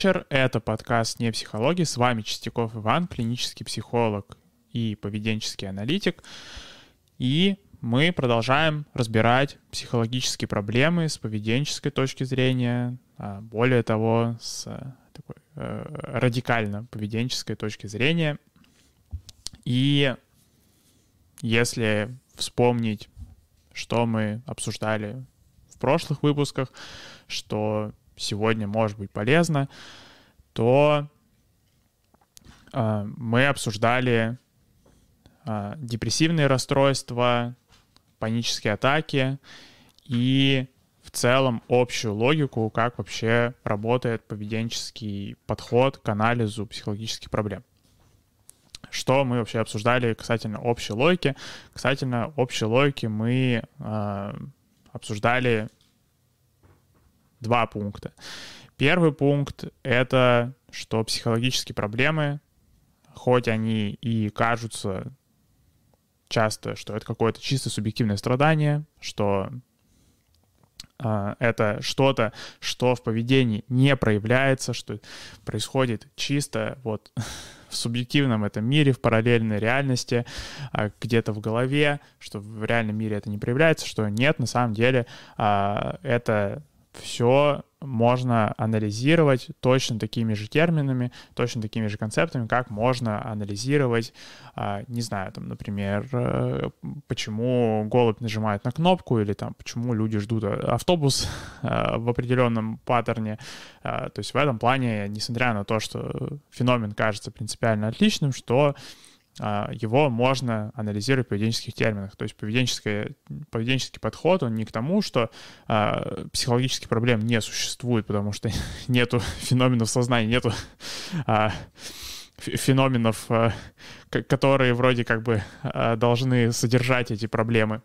вечер. Это подкаст «Не психология». С вами Чистяков Иван, клинический психолог и поведенческий аналитик. И мы продолжаем разбирать психологические проблемы с поведенческой точки зрения, а более того, с такой э, радикально поведенческой точки зрения. И если вспомнить, что мы обсуждали в прошлых выпусках, что сегодня может быть полезно, то э, мы обсуждали э, депрессивные расстройства, панические атаки и в целом общую логику, как вообще работает поведенческий подход к анализу психологических проблем. Что мы вообще обсуждали касательно общей логики? Касательно общей логики мы э, обсуждали два пункта. Первый пункт — это что психологические проблемы, хоть они и кажутся часто, что это какое-то чисто субъективное страдание, что э, это что-то, что в поведении не проявляется, что происходит чисто вот в субъективном этом мире, в параллельной реальности, э, где-то в голове, что в реальном мире это не проявляется, что нет, на самом деле э, это все можно анализировать точно такими же терминами, точно такими же концептами, как можно анализировать, а, не знаю, там, например, э, почему голубь нажимает на кнопку или там, почему люди ждут автобус э, в определенном паттерне. То есть в этом плане, несмотря на то, что феномен кажется принципиально отличным, что его можно анализировать в поведенческих терминах. То есть поведенческий, поведенческий подход, он не к тому, что а, психологических проблем не существует, потому что нету феноменов сознания, нету а, феноменов, а, которые вроде как бы а, должны содержать эти проблемы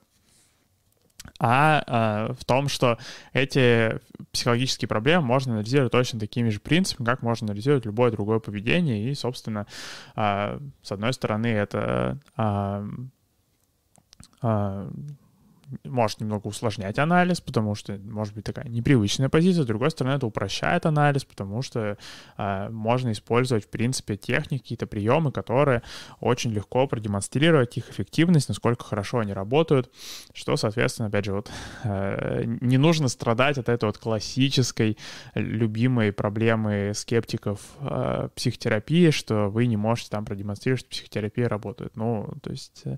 а э, в том, что эти психологические проблемы можно анализировать точно такими же принципами, как можно анализировать любое другое поведение. И, собственно, э, с одной стороны, это э, э, может немного усложнять анализ, потому что может быть такая непривычная позиция. С другой стороны, это упрощает анализ, потому что э, можно использовать, в принципе, техники, какие-то приемы, которые очень легко продемонстрировать их эффективность, насколько хорошо они работают, что, соответственно, опять же, вот э, не нужно страдать от этой вот классической любимой проблемы скептиков э, психотерапии, что вы не можете там продемонстрировать, что психотерапия работает. Ну, то есть э,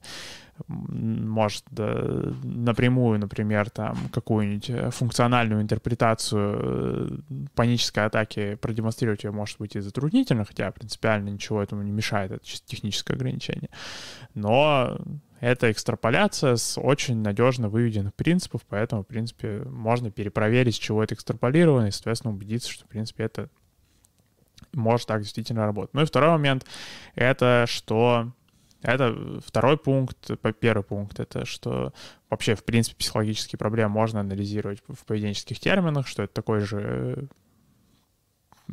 может напрямую, например, там какую-нибудь э, функциональную интерпретацию э, панической атаки продемонстрировать ее может быть и затруднительно, хотя принципиально ничего этому не мешает, это чисто техническое ограничение. Но это экстраполяция с очень надежно выведенных принципов, поэтому, в принципе, можно перепроверить, с чего это экстраполировано, и, соответственно, убедиться, что, в принципе, это может так действительно работать. Ну и второй момент — это что это второй пункт. Первый пункт — это что вообще, в принципе, психологические проблемы можно анализировать в поведенческих терминах, что это такой же э,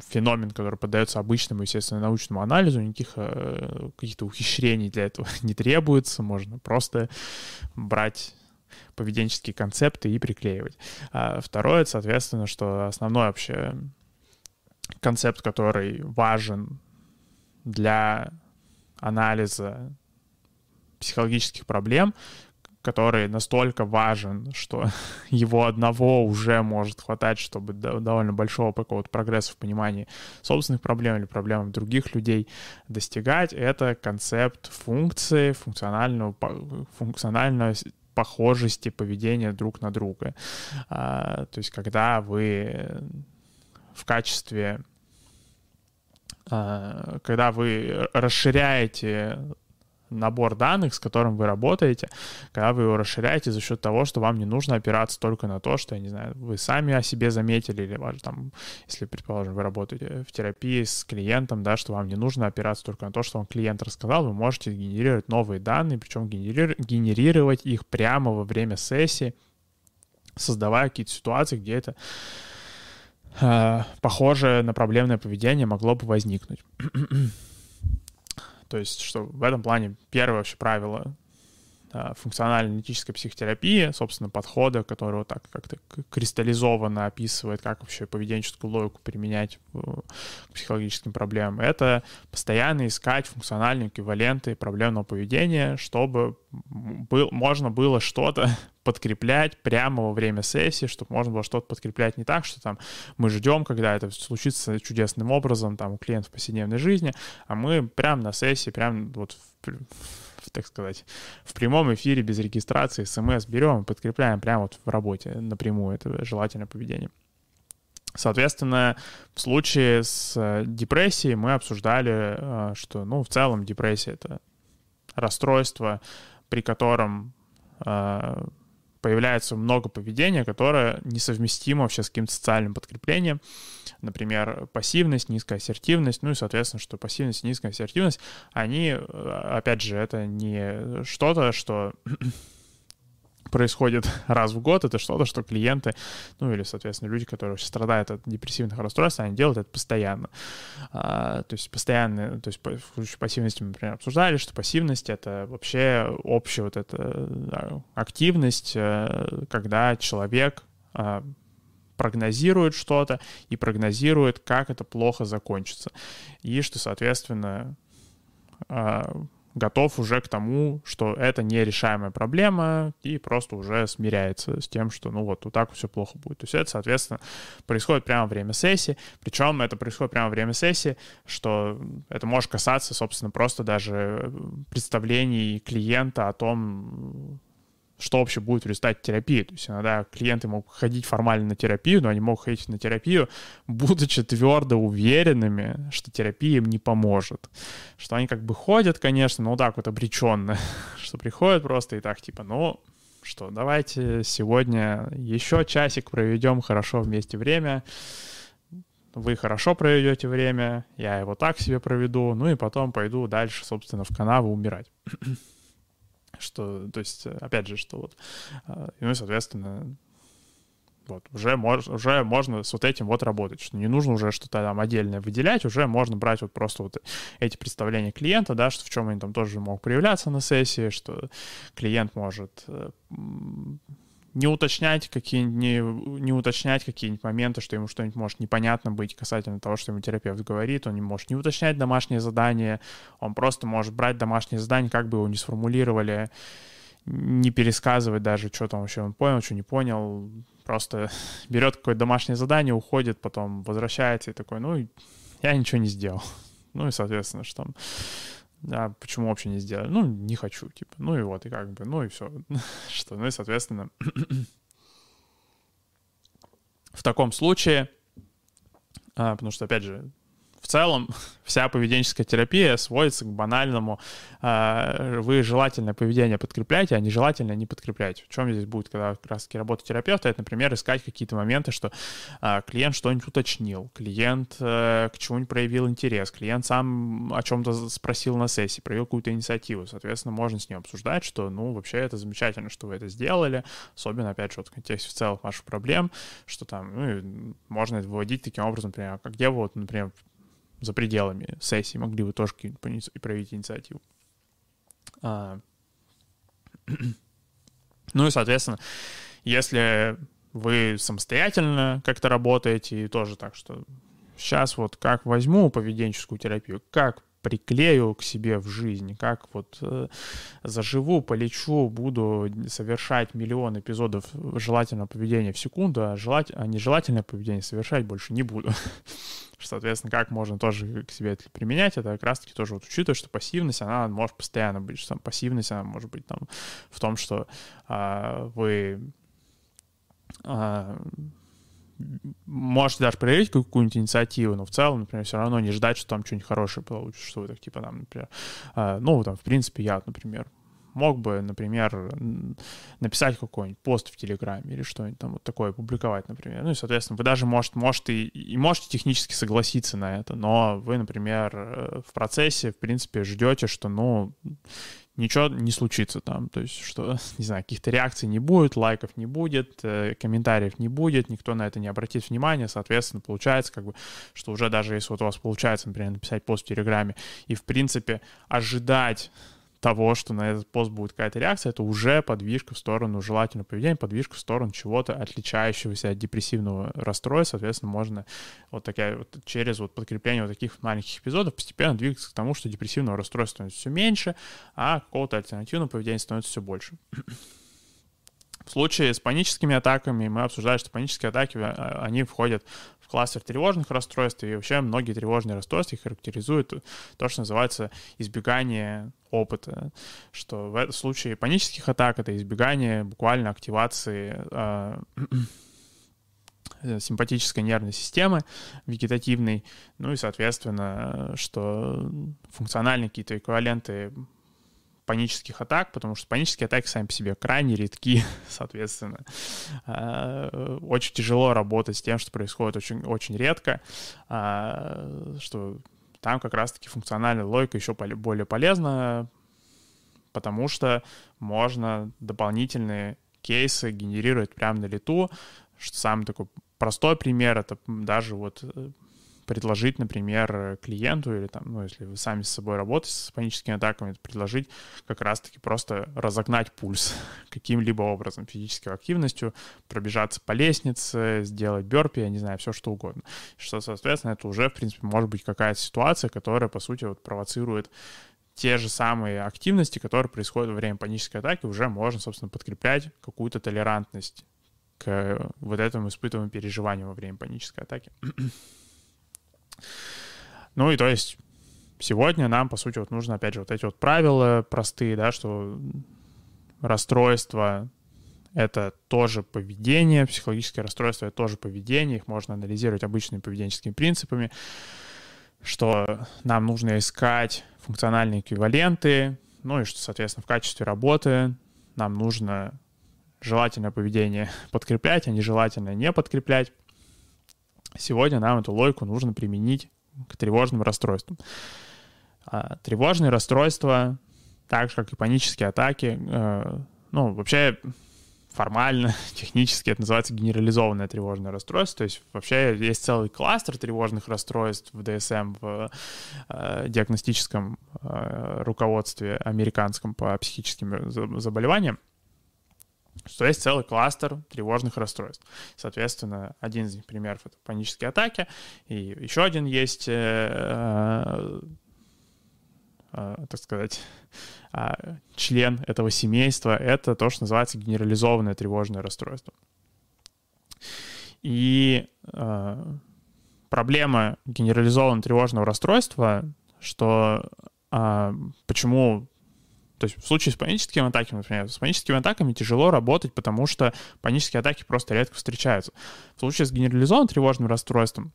феномен, который поддается обычному, естественно, научному анализу, никаких э, каких-то ухищрений для этого не требуется, можно просто брать поведенческие концепты и приклеивать. А второе, соответственно, что основной вообще концепт, который важен для анализа психологических проблем, который настолько важен, что его одного уже может хватать, чтобы довольно большого какого-то прогресса в понимании собственных проблем или проблем других людей достигать, это концепт функции, функционального, функциональной похожести поведения друг на друга. А, то есть когда вы в качестве когда вы расширяете набор данных, с которым вы работаете, когда вы его расширяете за счет того, что вам не нужно опираться только на то, что, я не знаю, вы сами о себе заметили, или ваш, там, если, предположим, вы работаете в терапии с клиентом, да, что вам не нужно опираться только на то, что вам клиент рассказал, вы можете генерировать новые данные, причем генери- генерировать их прямо во время сессии, создавая какие-то ситуации, где это похожее на проблемное поведение могло бы возникнуть. То есть, что в этом плане первое вообще правило функционально-аналитической психотерапии, собственно, подхода, который вот так как-то кристаллизованно описывает, как вообще поведенческую логику применять к психологическим проблемам, это постоянно искать функциональные эквиваленты проблемного поведения, чтобы был, можно было что-то подкреплять прямо во время сессии, чтобы можно было что-то подкреплять не так, что там мы ждем, когда это случится чудесным образом там у клиентов в повседневной жизни, а мы прямо на сессии, прямо вот в, так сказать, в прямом эфире без регистрации смс берем и подкрепляем прямо вот в работе напрямую это желательное поведение. Соответственно, в случае с э, депрессией мы обсуждали, э, что, ну, в целом депрессия — это расстройство, при котором э, появляется много поведения, которое несовместимо вообще с каким-то социальным подкреплением. Например, пассивность, низкая ассертивность, ну и, соответственно, что пассивность и низкая ассертивность, они, э, опять же, это не что-то, что происходит раз в год, это что-то, что клиенты, ну или, соответственно, люди, которые страдают от депрессивных расстройств, они делают это постоянно. А, то есть постоянно, то есть в случае пассивности мы, например, обсуждали, что пассивность — это вообще общая вот эта активность, э, когда человек а, прогнозирует что-то и прогнозирует, как это плохо закончится. И что, соответственно, а, готов уже к тому, что это нерешаемая проблема, и просто уже смиряется с тем, что ну вот, вот так все плохо будет. То есть это, соответственно, происходит прямо во время сессии, причем это происходит прямо во время сессии, что это может касаться, собственно, просто даже представлений клиента о том, что вообще будет в результате терапии. То есть иногда клиенты могут ходить формально на терапию, но они могут ходить на терапию, будучи твердо уверенными, что терапия им не поможет. Что они как бы ходят, конечно, но вот так вот обреченно, что приходят просто и так типа, ну, что, давайте сегодня еще часик проведем хорошо вместе время, вы хорошо проведете время, я его так себе проведу, ну и потом пойду дальше, собственно, в канаву умирать. Что, то есть, опять же, что вот, ну и, соответственно, вот, уже, мож, уже можно с вот этим вот работать, что не нужно уже что-то там отдельное выделять, уже можно брать вот просто вот эти представления клиента, да, что в чем они там тоже могут проявляться на сессии, что клиент может э, не уточнять какие не, не уточнять какие-нибудь моменты, что ему что-нибудь может непонятно быть касательно того, что ему терапевт говорит, он не может не уточнять домашнее задание, он просто может брать домашнее задание, как бы его не сформулировали, не пересказывать даже, что там вообще он понял, что не понял, просто берет какое-то домашнее задание, уходит, потом возвращается и такой, ну, я ничего не сделал. Ну и, соответственно, что там да, почему вообще не сделали? Ну, не хочу, типа. Ну и вот, и как бы, ну и все. что, ну и, соответственно, в таком случае, а, потому что, опять же, в целом вся поведенческая терапия сводится к банальному э, вы желательное поведение подкрепляете, а нежелательное не подкрепляете. В чем здесь будет, когда как раз таки работа терапевта, это, например, искать какие-то моменты, что э, клиент что-нибудь уточнил, клиент э, к чему-нибудь проявил интерес, клиент сам о чем-то спросил на сессии, проявил какую-то инициативу. Соответственно, можно с ним обсуждать, что, ну, вообще это замечательно, что вы это сделали, особенно, опять же, вот в контексте в целом ваших проблем, что там, ну, можно это выводить таким образом, например, как где вы, вот, например, за пределами сессии могли бы тоже проявить инициативу. А... Ну и, соответственно, если вы самостоятельно как-то работаете, и тоже так, что сейчас вот как возьму поведенческую терапию, как приклею к себе в жизнь, как вот э, заживу, полечу, буду совершать миллион эпизодов желательного поведения в секунду, а, желать, а нежелательное поведение совершать больше не буду. Соответственно, как можно тоже к себе это применять, это как раз-таки тоже вот учитывая, что пассивность, она может постоянно быть, что там пассивность, она может быть там в том, что а, вы а, можете даже проявить какую-нибудь инициативу, но в целом, например, все равно не ждать, что там что-нибудь хорошее получится, что вы так, типа, там, например, э, ну, там, в принципе, я, например, мог бы, например, написать какой-нибудь пост в Телеграме или что-нибудь там вот такое публиковать, например. Ну и, соответственно, вы даже, может, может и, и можете технически согласиться на это, но вы, например, э, в процессе, в принципе, ждете, что, ну, ничего не случится там. То есть, что, не знаю, каких-то реакций не будет, лайков не будет, э, комментариев не будет, никто на это не обратит внимания. Соответственно, получается, как бы, что уже даже если вот у вас получается, например, написать пост в Телеграме и, в принципе, ожидать того, что на этот пост будет какая-то реакция, это уже подвижка в сторону желательного поведения, подвижка в сторону чего-то отличающегося от депрессивного расстройства. Соответственно, можно вот такая вот через вот подкрепление вот таких маленьких эпизодов постепенно двигаться к тому, что депрессивного расстройства становится все меньше, а какого-то альтернативного поведения становится все больше. В случае с паническими атаками мы обсуждали, что панические атаки, а, они входят в кластер тревожных расстройств, и вообще многие тревожные расстройства характеризуют то, что называется избегание опыта, что в этом случае панических атак это избегание буквально активации э, симпатической нервной системы вегетативной, ну и, соответственно, что функциональные какие-то эквиваленты панических атак, потому что панические атаки сами по себе крайне редки, соответственно. А, очень тяжело работать с тем, что происходит очень, очень редко, а, что там как раз-таки функциональная логика еще более полезна, потому что можно дополнительные кейсы генерировать прямо на лету, что самый такой простой пример — это даже вот э, предложить, например, клиенту или там, ну, если вы сами с собой работаете с паническими атаками, предложить как раз-таки просто разогнать пульс каким-либо образом, физической активностью, пробежаться по лестнице, сделать бёрпи, я не знаю, все что угодно. Что, соответственно, это уже, в принципе, может быть какая-то ситуация, которая, по сути, вот провоцирует те же самые активности, которые происходят во время панической атаки, уже можно, собственно, подкреплять какую-то толерантность к вот этому испытываемому переживанию во время панической атаки. Ну и то есть сегодня нам, по сути, вот нужно, опять же, вот эти вот правила простые, да, что расстройство — это тоже поведение, психологическое расстройство — это тоже поведение, их можно анализировать обычными поведенческими принципами, что нам нужно искать функциональные эквиваленты, ну и что, соответственно, в качестве работы нам нужно желательное поведение подкреплять, а нежелательное не подкреплять. Сегодня нам эту логику нужно применить к тревожным расстройствам. А, тревожные расстройства, так же как и панические атаки, э, ну, вообще формально, технически это называется генерализованное тревожное расстройство. То есть вообще есть целый кластер тревожных расстройств в ДСМ, в э, диагностическом э, руководстве американском по психическим заболеваниям что есть целый кластер тревожных расстройств. Соответственно, один из примеров — это панические атаки, и еще один есть, э, э, э, так сказать, э, член этого семейства — это то, что называется генерализованное тревожное расстройство. И э, проблема генерализованного тревожного расстройства, что э, почему то есть в случае с паническими атаками, например, с паническими атаками тяжело работать, потому что панические атаки просто редко встречаются. В случае с генерализованным тревожным расстройством,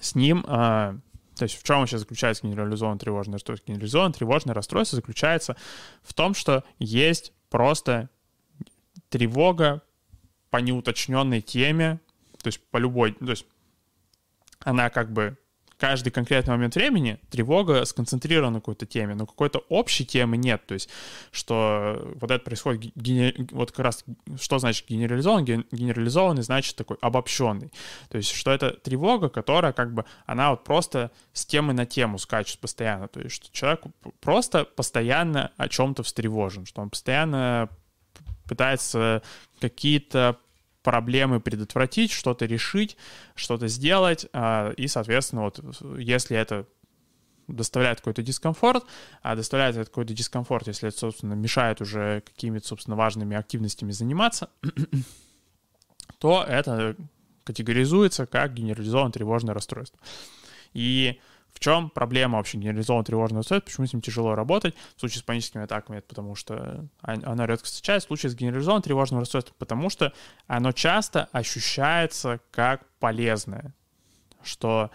с ним, а, то есть в чем сейчас заключается генерализованное тревожное расстройство? Генерализованное тревожное расстройство заключается в том, что есть просто тревога по неуточненной теме, то есть по любой, то есть она как бы каждый конкретный момент времени тревога сконцентрирована на какой-то теме, но какой-то общей темы нет. То есть, что вот это происходит, вот как раз, что значит генерализованный? Генерализованный значит такой обобщенный. То есть, что это тревога, которая как бы, она вот просто с темы на тему скачет постоянно. То есть, что человек просто постоянно о чем-то встревожен, что он постоянно пытается какие-то проблемы предотвратить, что-то решить, что-то сделать, а, и, соответственно, вот если это доставляет какой-то дискомфорт, а доставляет это какой-то дискомфорт, если это, собственно, мешает уже какими-то, собственно, важными активностями заниматься, то это категоризуется как генерализованное тревожное расстройство. И в чем проблема вообще генерализованного тревожного расстройства, почему с ним тяжело работать? В случае с паническими атаками это потому, что оно редко встречается. В случае с генерализованным тревожным расстройством, потому что оно часто ощущается как полезное, что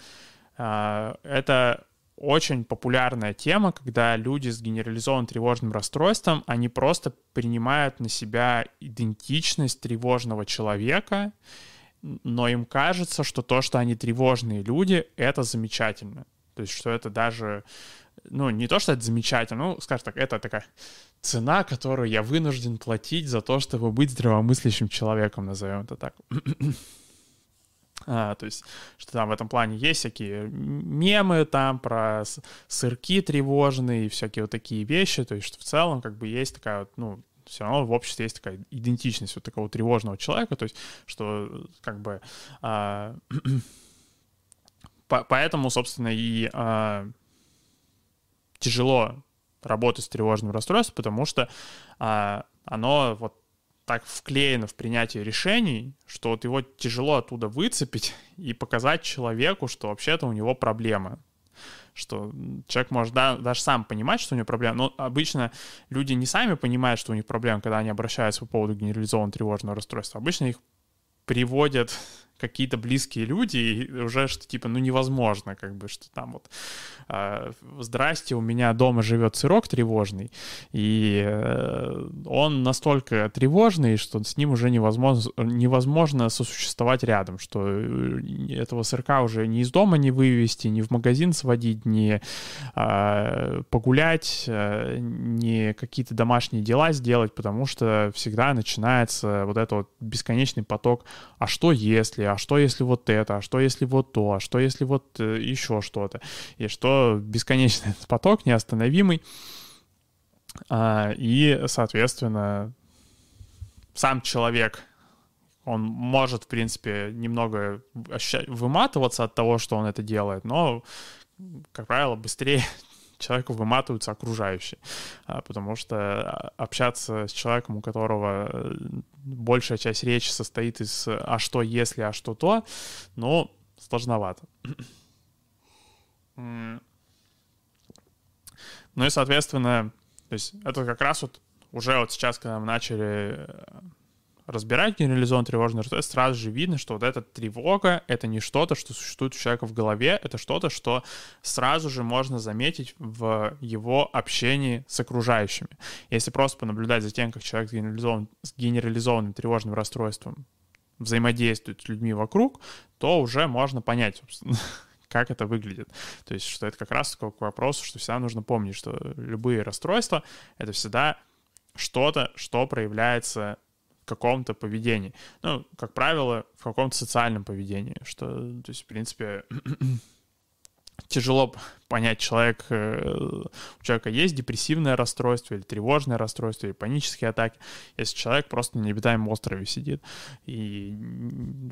э, это очень популярная тема, когда люди с генерализованным тревожным расстройством, они просто принимают на себя идентичность тревожного человека, но им кажется, что то, что они тревожные люди, это замечательно. То есть, что это даже, ну, не то, что это замечательно, ну, скажем так, это такая цена, которую я вынужден платить за то, чтобы быть здравомыслящим человеком, назовем это так. А, то есть, что там в этом плане есть всякие мемы там про сырки тревожные и всякие вот такие вещи, то есть, что в целом как бы есть такая вот, ну, все равно в обществе есть такая идентичность вот такого тревожного человека, то есть, что как бы а, по, поэтому, собственно, и а, тяжело работать с тревожным расстройством, потому что а, оно вот так вклеено в принятие решений, что вот его тяжело оттуда выцепить и показать человеку, что вообще-то у него проблемы. Что человек может да, даже сам понимать, что у него проблема, но обычно люди не сами понимают, что у них проблемы, когда они обращаются по поводу генерализованного тревожного расстройства. Обычно их приводят какие-то близкие люди, и уже что типа, ну невозможно, как бы, что там вот, э, здрасте, у меня дома живет сырок тревожный, и э, он настолько тревожный, что с ним уже невозможно, невозможно сосуществовать рядом, что э, этого сырка уже ни из дома не вывести, ни в магазин сводить, ни э, погулять, э, ни какие-то домашние дела сделать, потому что всегда начинается вот этот вот бесконечный поток, а что если, а что если вот это, а что если вот то, а что если вот э, еще что-то, и что бесконечный этот поток неостановимый, а, и, соответственно, сам человек, он может, в принципе, немного выматываться от того, что он это делает, но, как правило, быстрее человеку выматываются окружающие, а, потому что а, общаться с человеком, у которого э, большая часть речи состоит из «а что если, а что то», ну, сложновато. Ну и, соответственно, то есть это как раз вот уже вот сейчас, когда мы начали э, разбирать генерализованный тревожный расстройство, сразу же видно, что вот эта тревога — это не что-то, что существует у человека в голове, это что-то, что сразу же можно заметить в его общении с окружающими. Если просто понаблюдать за тем, как человек с, генерализован, с генерализованным тревожным расстройством взаимодействует с людьми вокруг, то уже можно понять, собственно, как это выглядит. То есть, что это как раз к вопросу, что всегда нужно помнить, что любые расстройства — это всегда что-то, что проявляется каком-то поведении. Ну, как правило, в каком-то социальном поведении, что, то есть, в принципе, тяжело понять, человек, э, у человека есть депрессивное расстройство или тревожное расстройство, или панические атаки, если человек просто на необитаемом острове сидит, и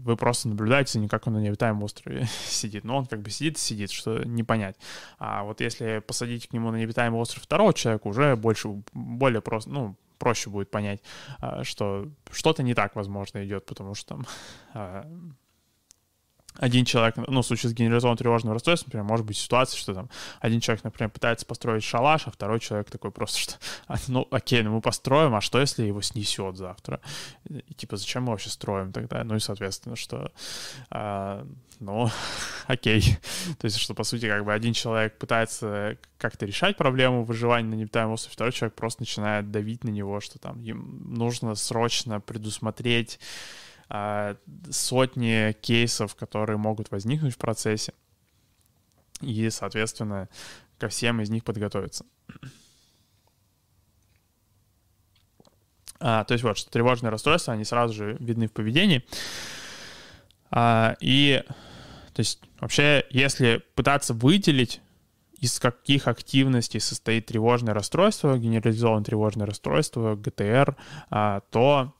вы просто наблюдаете за ним, как он на необитаемом острове сидит. Но он как бы сидит и сидит, что не понять. А вот если посадить к нему на необитаемый остров второго человека, уже больше, более просто, ну, проще будет понять, а, что что-то не так, возможно, идет, потому что там а, один человек, ну, в случае с генерализованным тревожным расстройством, например, может быть ситуация, что там один человек, например, пытается построить шалаш, а второй человек такой просто, что, «А, ну, окей, ну мы построим, а что, если его снесет завтра? И, типа, зачем мы вообще строим тогда? Ну и, соответственно, что, а, ну, окей. То есть, что, по сути, как бы один человек пытается как-то решать проблему выживания на необитаемом острове, второй человек просто начинает давить на него, что там им нужно срочно предусмотреть сотни кейсов, которые могут возникнуть в процессе, и, соответственно, ко всем из них подготовиться. А, то есть вот, что тревожные расстройства, они сразу же видны в поведении. А, и, то есть, вообще, если пытаться выделить из каких активностей состоит тревожное расстройство, генерализованное тревожное расстройство, ГТР, а, то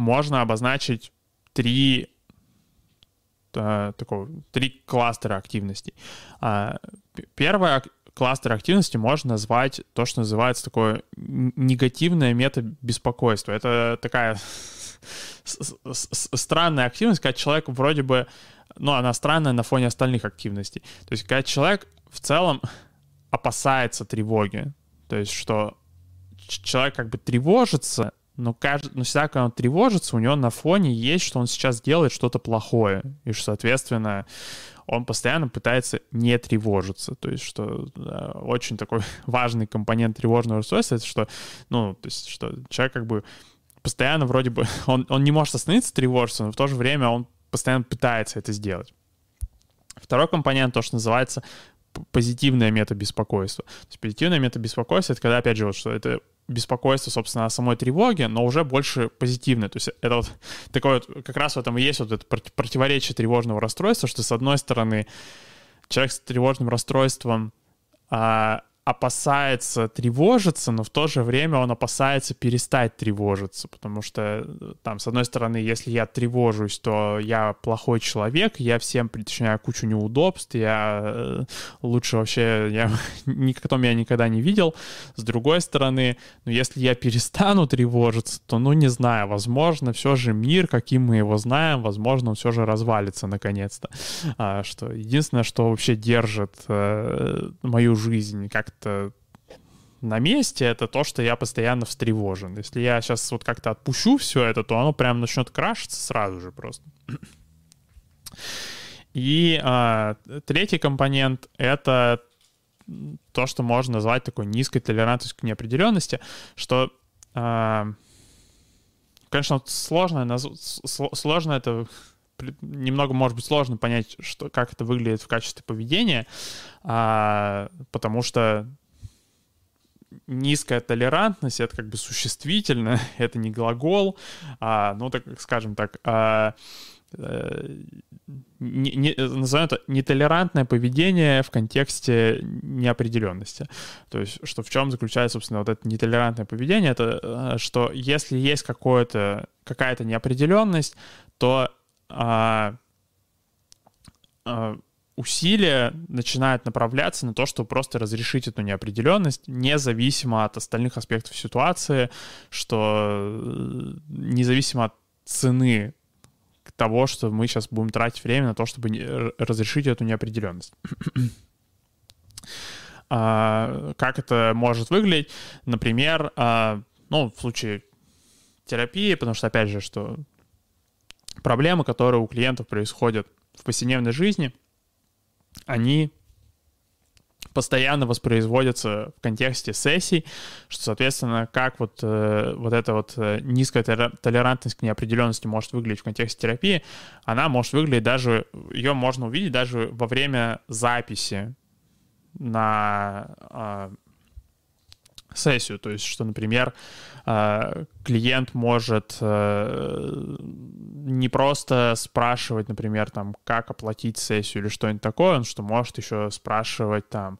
можно обозначить три э, такого, три кластера активностей. А, первый кластер активности можно назвать то, что называется такое негативное метабеспокойство. Это такая странная активность, когда человек вроде бы, ну, она странная на фоне остальных активностей. То есть, когда человек в целом опасается тревоги, то есть, что человек как бы тревожится, но, кажд... но всегда, когда он тревожится, у него на фоне есть, что он сейчас делает что-то плохое, и что, соответственно, он постоянно пытается не тревожиться. То есть, что да, очень такой важный компонент тревожного расстройства, это что, ну, то есть, что человек как бы постоянно вроде бы, он, он не может остановиться тревожиться, но в то же время он постоянно пытается это сделать. Второй компонент, то, что называется позитивное метабеспокойство. То есть позитивное метабеспокойство — это когда, опять же, вот, что это беспокойство, собственно, о самой тревоге, но уже больше позитивное. То есть это вот такое вот, как раз в этом и есть вот это противоречие тревожного расстройства, что с одной стороны человек с тревожным расстройством а, опасается тревожиться, но в то же время он опасается перестать тревожиться, потому что э, там, с одной стороны, если я тревожусь, то я плохой человек, я всем причиняю кучу неудобств, я э, лучше вообще, я никто меня никогда не видел. С другой стороны, ну, если я перестану тревожиться, то, ну, не знаю, возможно, все же мир, каким мы его знаем, возможно, он все же развалится наконец-то. А, что единственное, что вообще держит э, мою жизнь как как-то на месте, это то, что я постоянно встревожен. Если я сейчас вот как-то отпущу все это, то оно прям начнет крашиться сразу же просто. И а, третий компонент — это то, что можно назвать такой низкой толерантностью к неопределенности, что, а, конечно, сложно, сложно это немного, может быть, сложно понять, что, как это выглядит в качестве поведения, а, потому что низкая толерантность — это как бы существительно, это не глагол, а, ну, так скажем так, а, э, не, не, назовем это нетолерантное поведение в контексте неопределенности. То есть, что в чем заключается, собственно, вот это нетолерантное поведение, это э, что если есть какое-то, какая-то неопределенность, то а, а, усилия начинают направляться на то, чтобы просто разрешить эту неопределенность, независимо от остальных аспектов ситуации, что э, независимо от цены того, что мы сейчас будем тратить время на то, чтобы разрешить эту неопределенность. а, как это может выглядеть? Например, а, ну, в случае терапии, потому что, опять же, что проблемы, которые у клиентов происходят в повседневной жизни, они постоянно воспроизводятся в контексте сессий, что, соответственно, как вот, э, вот эта вот э, низкая толерантность к неопределенности может выглядеть в контексте терапии, она может выглядеть даже, ее можно увидеть даже во время записи на э, сессию. То есть, что, например, э, клиент может э, не просто спрашивать, например, там, как оплатить сессию или что-нибудь такое, он что может еще спрашивать там,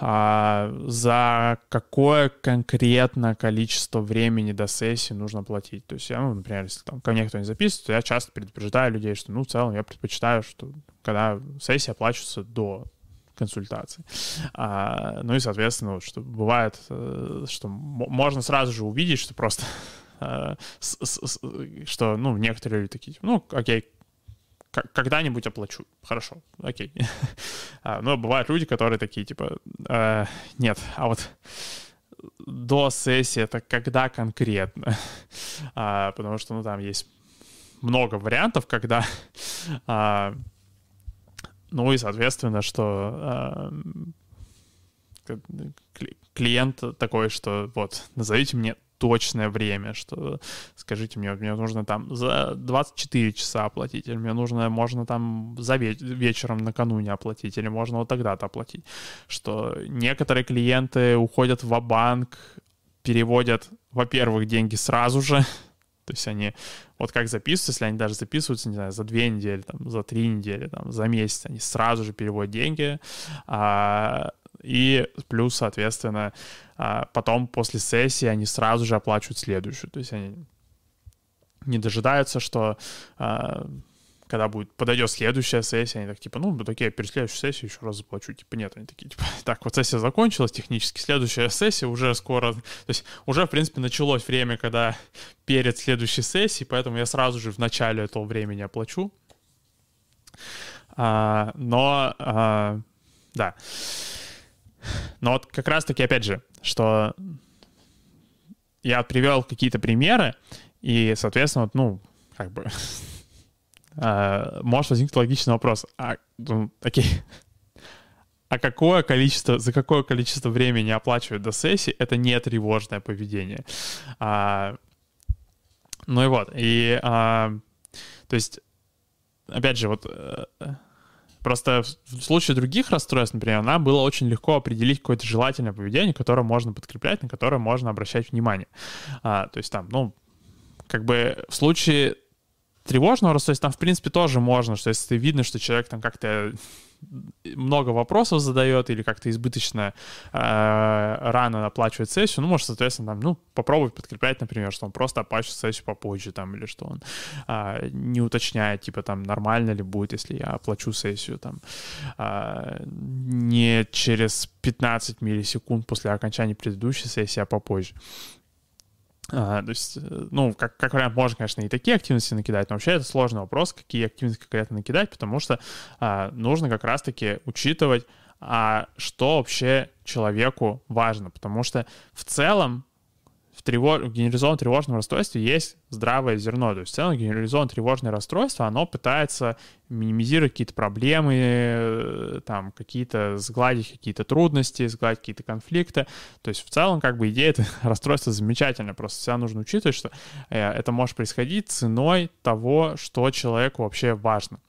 а за какое конкретно количество времени до сессии нужно платить. То есть, я, ну, например, если там ко мне кто-нибудь записывает, то я часто предупреждаю людей, что, ну, в целом, я предпочитаю, что когда сессия оплачивается до консультации. А, ну и, соответственно, вот, что бывает, э, что можно сразу же увидеть, что просто э, что, ну, некоторые люди такие, ну, окей, когда-нибудь оплачу. Хорошо, окей. а, но бывают люди, которые такие, типа, э, нет, а вот до сессии это когда конкретно? а, потому что, ну, там есть много вариантов, когда а, ну и, соответственно, что э, клиент такой, что вот, назовите мне точное время, что скажите мне, мне нужно там за 24 часа оплатить, или мне нужно, можно там за ве- вечером накануне оплатить, или можно вот тогда-то оплатить. Что некоторые клиенты уходят в банк переводят, во-первых, деньги сразу же, то есть они вот как записываются, если они даже записываются, не знаю, за две недели, там, за три недели, там, за месяц, они сразу же переводят деньги, а, и плюс, соответственно, а, потом после сессии они сразу же оплачивают следующую, то есть они не дожидаются, что а, когда будет, подойдет следующая сессия, они так, типа, ну, окей, перед следующей сессией еще раз заплачу. Типа, нет, они такие, типа, так, вот сессия закончилась технически, следующая сессия уже скоро, то есть уже, в принципе, началось время, когда перед следующей сессией, поэтому я сразу же в начале этого времени оплачу. А, но, а, да. Но вот как раз-таки, опять же, что я привел какие-то примеры, и, соответственно, вот, ну, как бы а, может возникнуть логичный вопрос. А, ну, окей. А какое количество, за какое количество времени оплачивают до сессии, это не тревожное поведение. А, ну и вот. И, а, то есть, опять же, вот э, Просто в случае других расстройств, например, нам было очень легко определить какое-то желательное поведение, которое можно подкреплять, на которое можно обращать внимание. А, то есть там, ну, как бы в случае тревожного расстройства там, в принципе, тоже можно, что если видно, что человек там как-то много вопросов задает или как-то избыточно э, рано оплачивает сессию, ну, может, соответственно, там, ну, попробовать подкреплять, например, что он просто оплачивает сессию попозже, там, или что он э, не уточняет, типа, там, нормально ли будет, если я оплачу сессию, там, э, не через 15 миллисекунд после окончания предыдущей сессии, а попозже. А, то есть, э, ну, как, как вариант, можно, конечно, и такие активности накидать, но вообще это сложный вопрос, какие активности конкретно накидать, потому что а, нужно как раз-таки учитывать, а, что вообще человеку важно, потому что в целом тревож... в генерализованном тревожном расстройстве есть здравое зерно. То есть в целом генерализованное тревожное расстройство, оно пытается минимизировать какие-то проблемы, э, там, какие-то, сгладить какие-то трудности, сгладить какие-то конфликты. То есть в целом, как бы, идея этого расстройства замечательная. Просто всегда нужно учитывать, что э, это может происходить ценой того, что человеку вообще важно.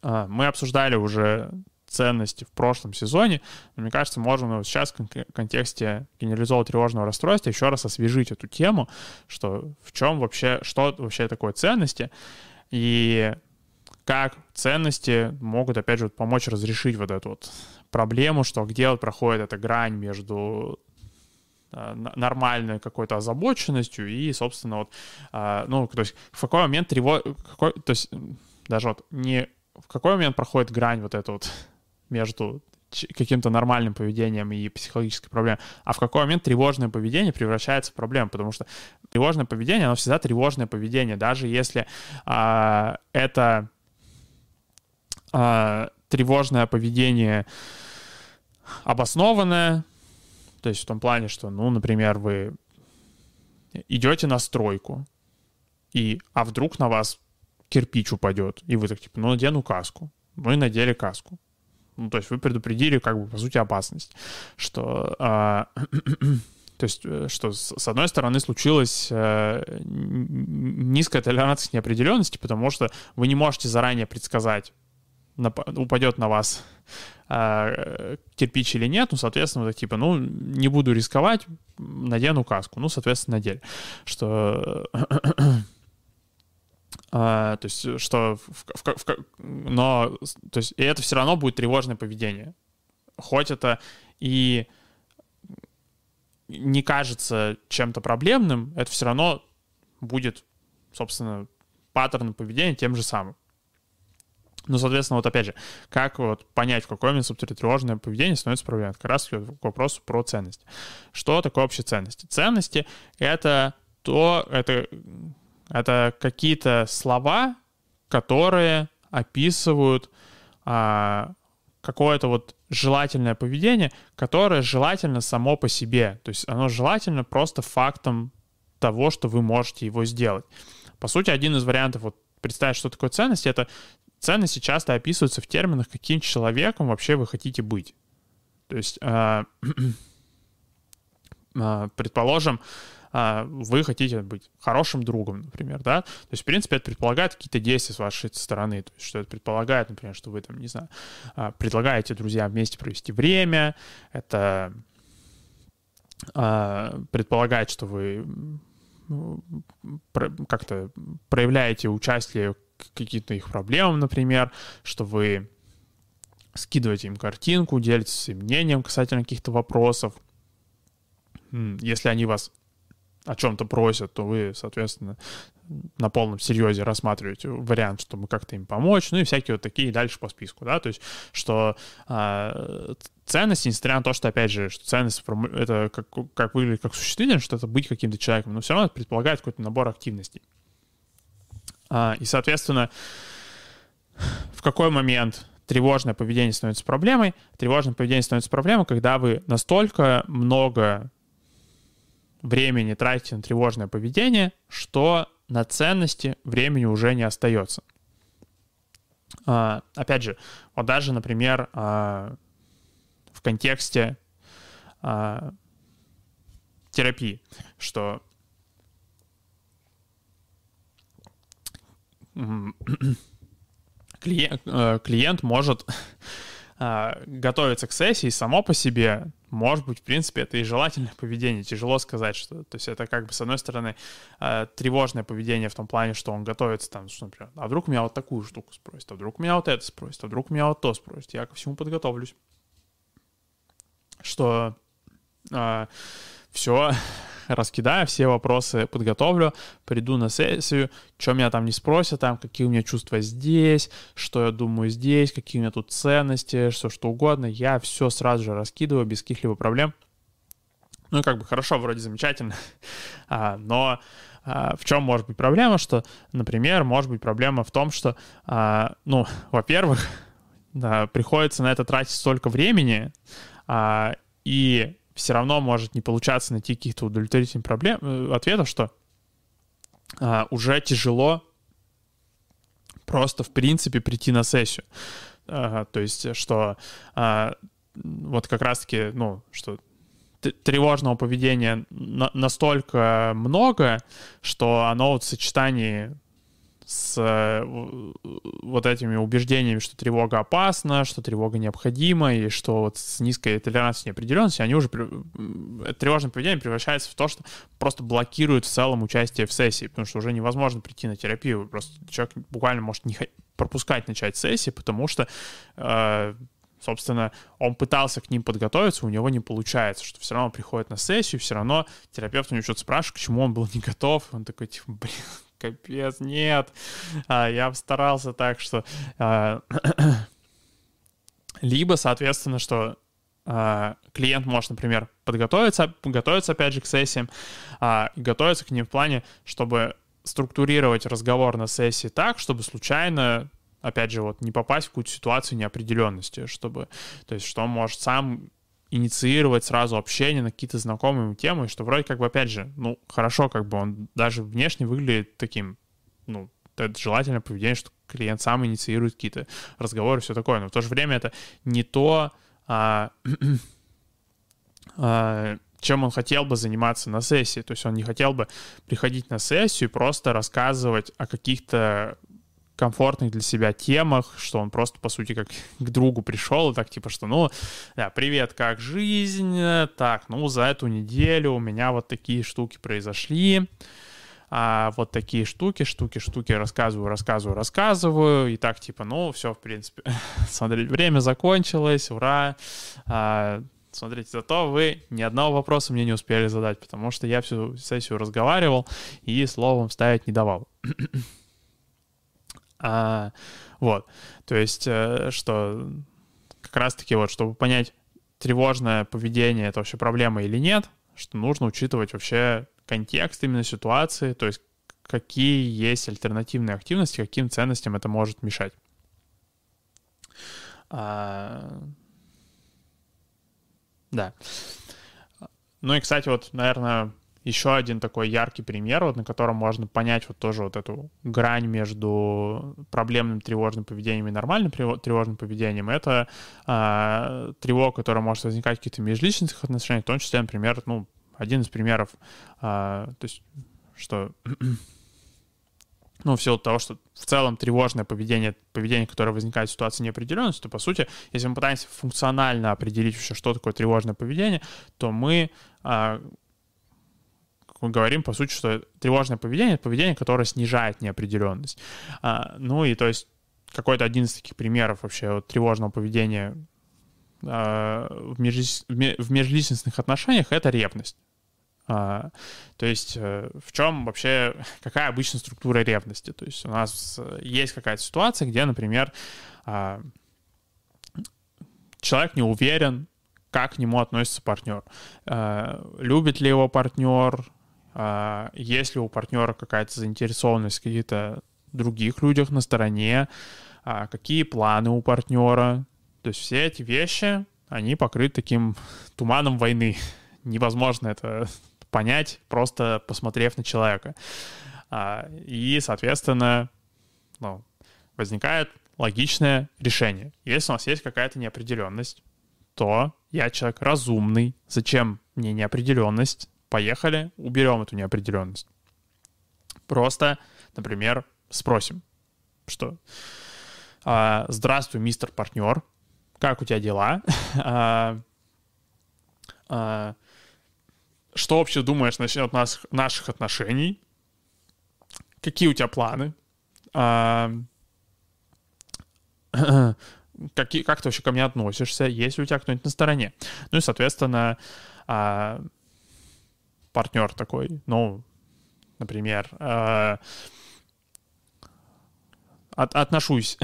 А, мы обсуждали уже ценности в прошлом сезоне, но мне кажется, можно сейчас в контексте генерализованного тревожного расстройства еще раз освежить эту тему, что в чем вообще, что вообще такое ценности, и как ценности могут, опять же, помочь разрешить вот эту вот проблему, что где вот проходит эта грань между а, нормальной какой-то озабоченностью и, собственно, вот, а, ну, то есть в какой момент тревог... То есть даже вот не в какой момент проходит грань вот эта вот между каким-то нормальным поведением и психологической проблемой, а в какой момент тревожное поведение превращается в проблему, потому что тревожное поведение, оно всегда тревожное поведение, даже если а, это а, тревожное поведение обоснованное, то есть в том плане, что, ну, например, вы идете на стройку, и, а вдруг на вас кирпич упадет, и вы так, типа, ну, надену каску. Ну, и надели каску. Ну, то есть вы предупредили, как бы, по сути, опасность, что... А, то есть, э, что с одной стороны случилась э, низкая толерантность неопределенности, потому что вы не можете заранее предсказать, упадет на вас э, кирпич или нет, ну, соответственно, вот типа, ну, не буду рисковать, надену каску, ну, соответственно, надели. Что а, то есть, что... В, в, в, но... То есть, и это все равно будет тревожное поведение. Хоть это и не кажется чем-то проблемным, это все равно будет, собственно, паттерн поведения тем же самым. Ну, соответственно, вот опять же, как вот понять, в какой момент, собственно, тревожное поведение становится проблемой? Как раз к вопросу про ценности. Что такое вообще ценности? Ценности — это то, это это какие-то слова, которые описывают а, какое-то вот желательное поведение, которое желательно само по себе. То есть оно желательно просто фактом того, что вы можете его сделать. По сути, один из вариантов вот представить, что такое ценность, это ценности часто описываются в терминах, каким человеком вообще вы хотите быть. То есть, э, э, предположим, а, вы хотите быть хорошим другом, например, да, то есть, в принципе, это предполагает какие-то действия с вашей стороны, то есть, что это предполагает, например, что вы там, не знаю, а, предлагаете друзьям вместе провести время, это а, предполагает, что вы как-то проявляете участие к каким-то их проблемам, например, что вы скидываете им картинку, делитесь своим мнением касательно каких-то вопросов. Если они вас о чем-то просят, то вы, соответственно, на полном серьезе рассматриваете вариант, чтобы как-то им помочь, ну и всякие вот такие дальше по списку, да, то есть, что э, ценности, несмотря на то, что, опять же, что ценность это как, как выглядит как существительное, что это быть каким-то человеком, но все равно это предполагает какой-то набор активностей. А, и, соответственно, в какой момент тревожное поведение становится проблемой? Тревожное поведение становится проблемой, когда вы настолько много времени тратите на тревожное поведение, что на ценности времени уже не остается. А, опять же, вот даже, например, а, в контексте а, терапии, что клиент, э, клиент может э, готовиться к сессии само по себе. Может быть, в принципе, это и желательное поведение. Тяжело сказать, что... То есть это как бы, с одной стороны, э, тревожное поведение в том плане, что он готовится там, что, например, а вдруг меня вот такую штуку спросит, а вдруг меня вот это спросит, а вдруг меня вот то спросит. Я ко всему подготовлюсь. Что э, все раскидаю, все вопросы подготовлю, приду на сессию, что меня там не спросят, там, какие у меня чувства здесь, что я думаю здесь, какие у меня тут ценности, что что угодно, я все сразу же раскидываю без каких-либо проблем. Ну, как бы хорошо, вроде замечательно, а, но а, в чем может быть проблема, что, например, может быть проблема в том, что, а, ну, во-первых, да, приходится на это тратить столько времени, а, и все равно может не получаться найти каких-то удовлетворительных проблем, э, ответов, что а, уже тяжело просто, в принципе, прийти на сессию. А, то есть, что а, вот как раз-таки, ну, что тревожного поведения на настолько много, что оно вот в сочетании с э, вот этими убеждениями, что тревога опасна, что тревога необходима, и что вот с низкой толерантностью неопределенности они уже... Тревожное поведение превращается в то, что просто блокирует в целом участие в сессии, потому что уже невозможно прийти на терапию. Просто человек буквально может не пропускать начать сессии, потому что э, собственно, он пытался к ним подготовиться, у него не получается, что все равно приходит на сессию, все равно терапевт у него что-то спрашивает, к чему он был не готов, он такой, типа, блин, капец, нет, а, я старался так, что... А, либо, соответственно, что а, клиент может, например, подготовиться, готовиться опять же к сессиям, а, готовиться к ним в плане, чтобы структурировать разговор на сессии так, чтобы случайно опять же, вот не попасть в какую-то ситуацию неопределенности, чтобы, то есть, что может сам инициировать сразу общение на какие-то знакомые темы, что вроде как бы, опять же, ну, хорошо, как бы он даже внешне выглядит таким, ну, это желательное поведение, что клиент сам инициирует какие-то разговоры, все такое, но в то же время это не то, а, а, чем он хотел бы заниматься на сессии. То есть он не хотел бы приходить на сессию и просто рассказывать о каких-то комфортных для себя темах, что он просто, по сути, как к другу пришел, и так типа, что, ну, да, привет, как жизнь, так, ну, за эту неделю у меня вот такие штуки произошли, а вот такие штуки, штуки, штуки рассказываю, рассказываю, рассказываю, и так типа, ну, все, в принципе, смотрите, время закончилось, ура, а, смотрите, зато вы ни одного вопроса мне не успели задать, потому что я всю сессию разговаривал и словом ставить не давал. А, вот, то есть, э, что как раз-таки вот, чтобы понять, тревожное поведение — это вообще проблема или нет, что нужно учитывать вообще контекст именно ситуации, то есть какие есть альтернативные активности, каким ценностям это может мешать. А... Да. Ну и, кстати, вот, наверное, еще один такой яркий пример, вот, на котором можно понять вот тоже вот эту грань между проблемным тревожным поведением и нормальным тревожным поведением, это э, тревога, которая может возникать в каких-то межличностных отношениях, в том числе, например, ну, один из примеров, э, то есть, что ну, в силу того, что в целом тревожное поведение, поведение, которое возникает в ситуации неопределенности, то, по сути, если мы пытаемся функционально определить вообще, что такое тревожное поведение, то мы а, мы говорим, по сути, что тревожное поведение — это поведение, которое снижает неопределенность. А, ну и то есть какой-то один из таких примеров вообще вот, тревожного поведения а, в, межлич... в межличностных отношениях — это ревность. А, то есть э, в чем вообще, какая обычно структура ревности? То есть у нас есть какая-то ситуация, где, например, а, человек не уверен, как к нему относится партнер. А, любит ли его партнер, а, есть ли у партнера какая-то заинтересованность в каких-то других людях на стороне, а, какие планы у партнера. То есть все эти вещи, они покрыты таким туманом войны. Невозможно это понять, просто посмотрев на человека. А, и, соответственно, ну, возникает логичное решение. Если у нас есть какая-то неопределенность, то я человек разумный. Зачем мне неопределенность? Поехали, уберем эту неопределенность. Просто, например, спросим, что А, здравствуй, мистер партнер. Как у тебя дела? А, а, что вообще думаешь насчет нас, наших отношений? Какие у тебя планы? Какие, как ты вообще ко мне относишься? Есть ли у тебя кто-нибудь на стороне? Ну и, соответственно, партнер такой, ну, например, а, от, отношусь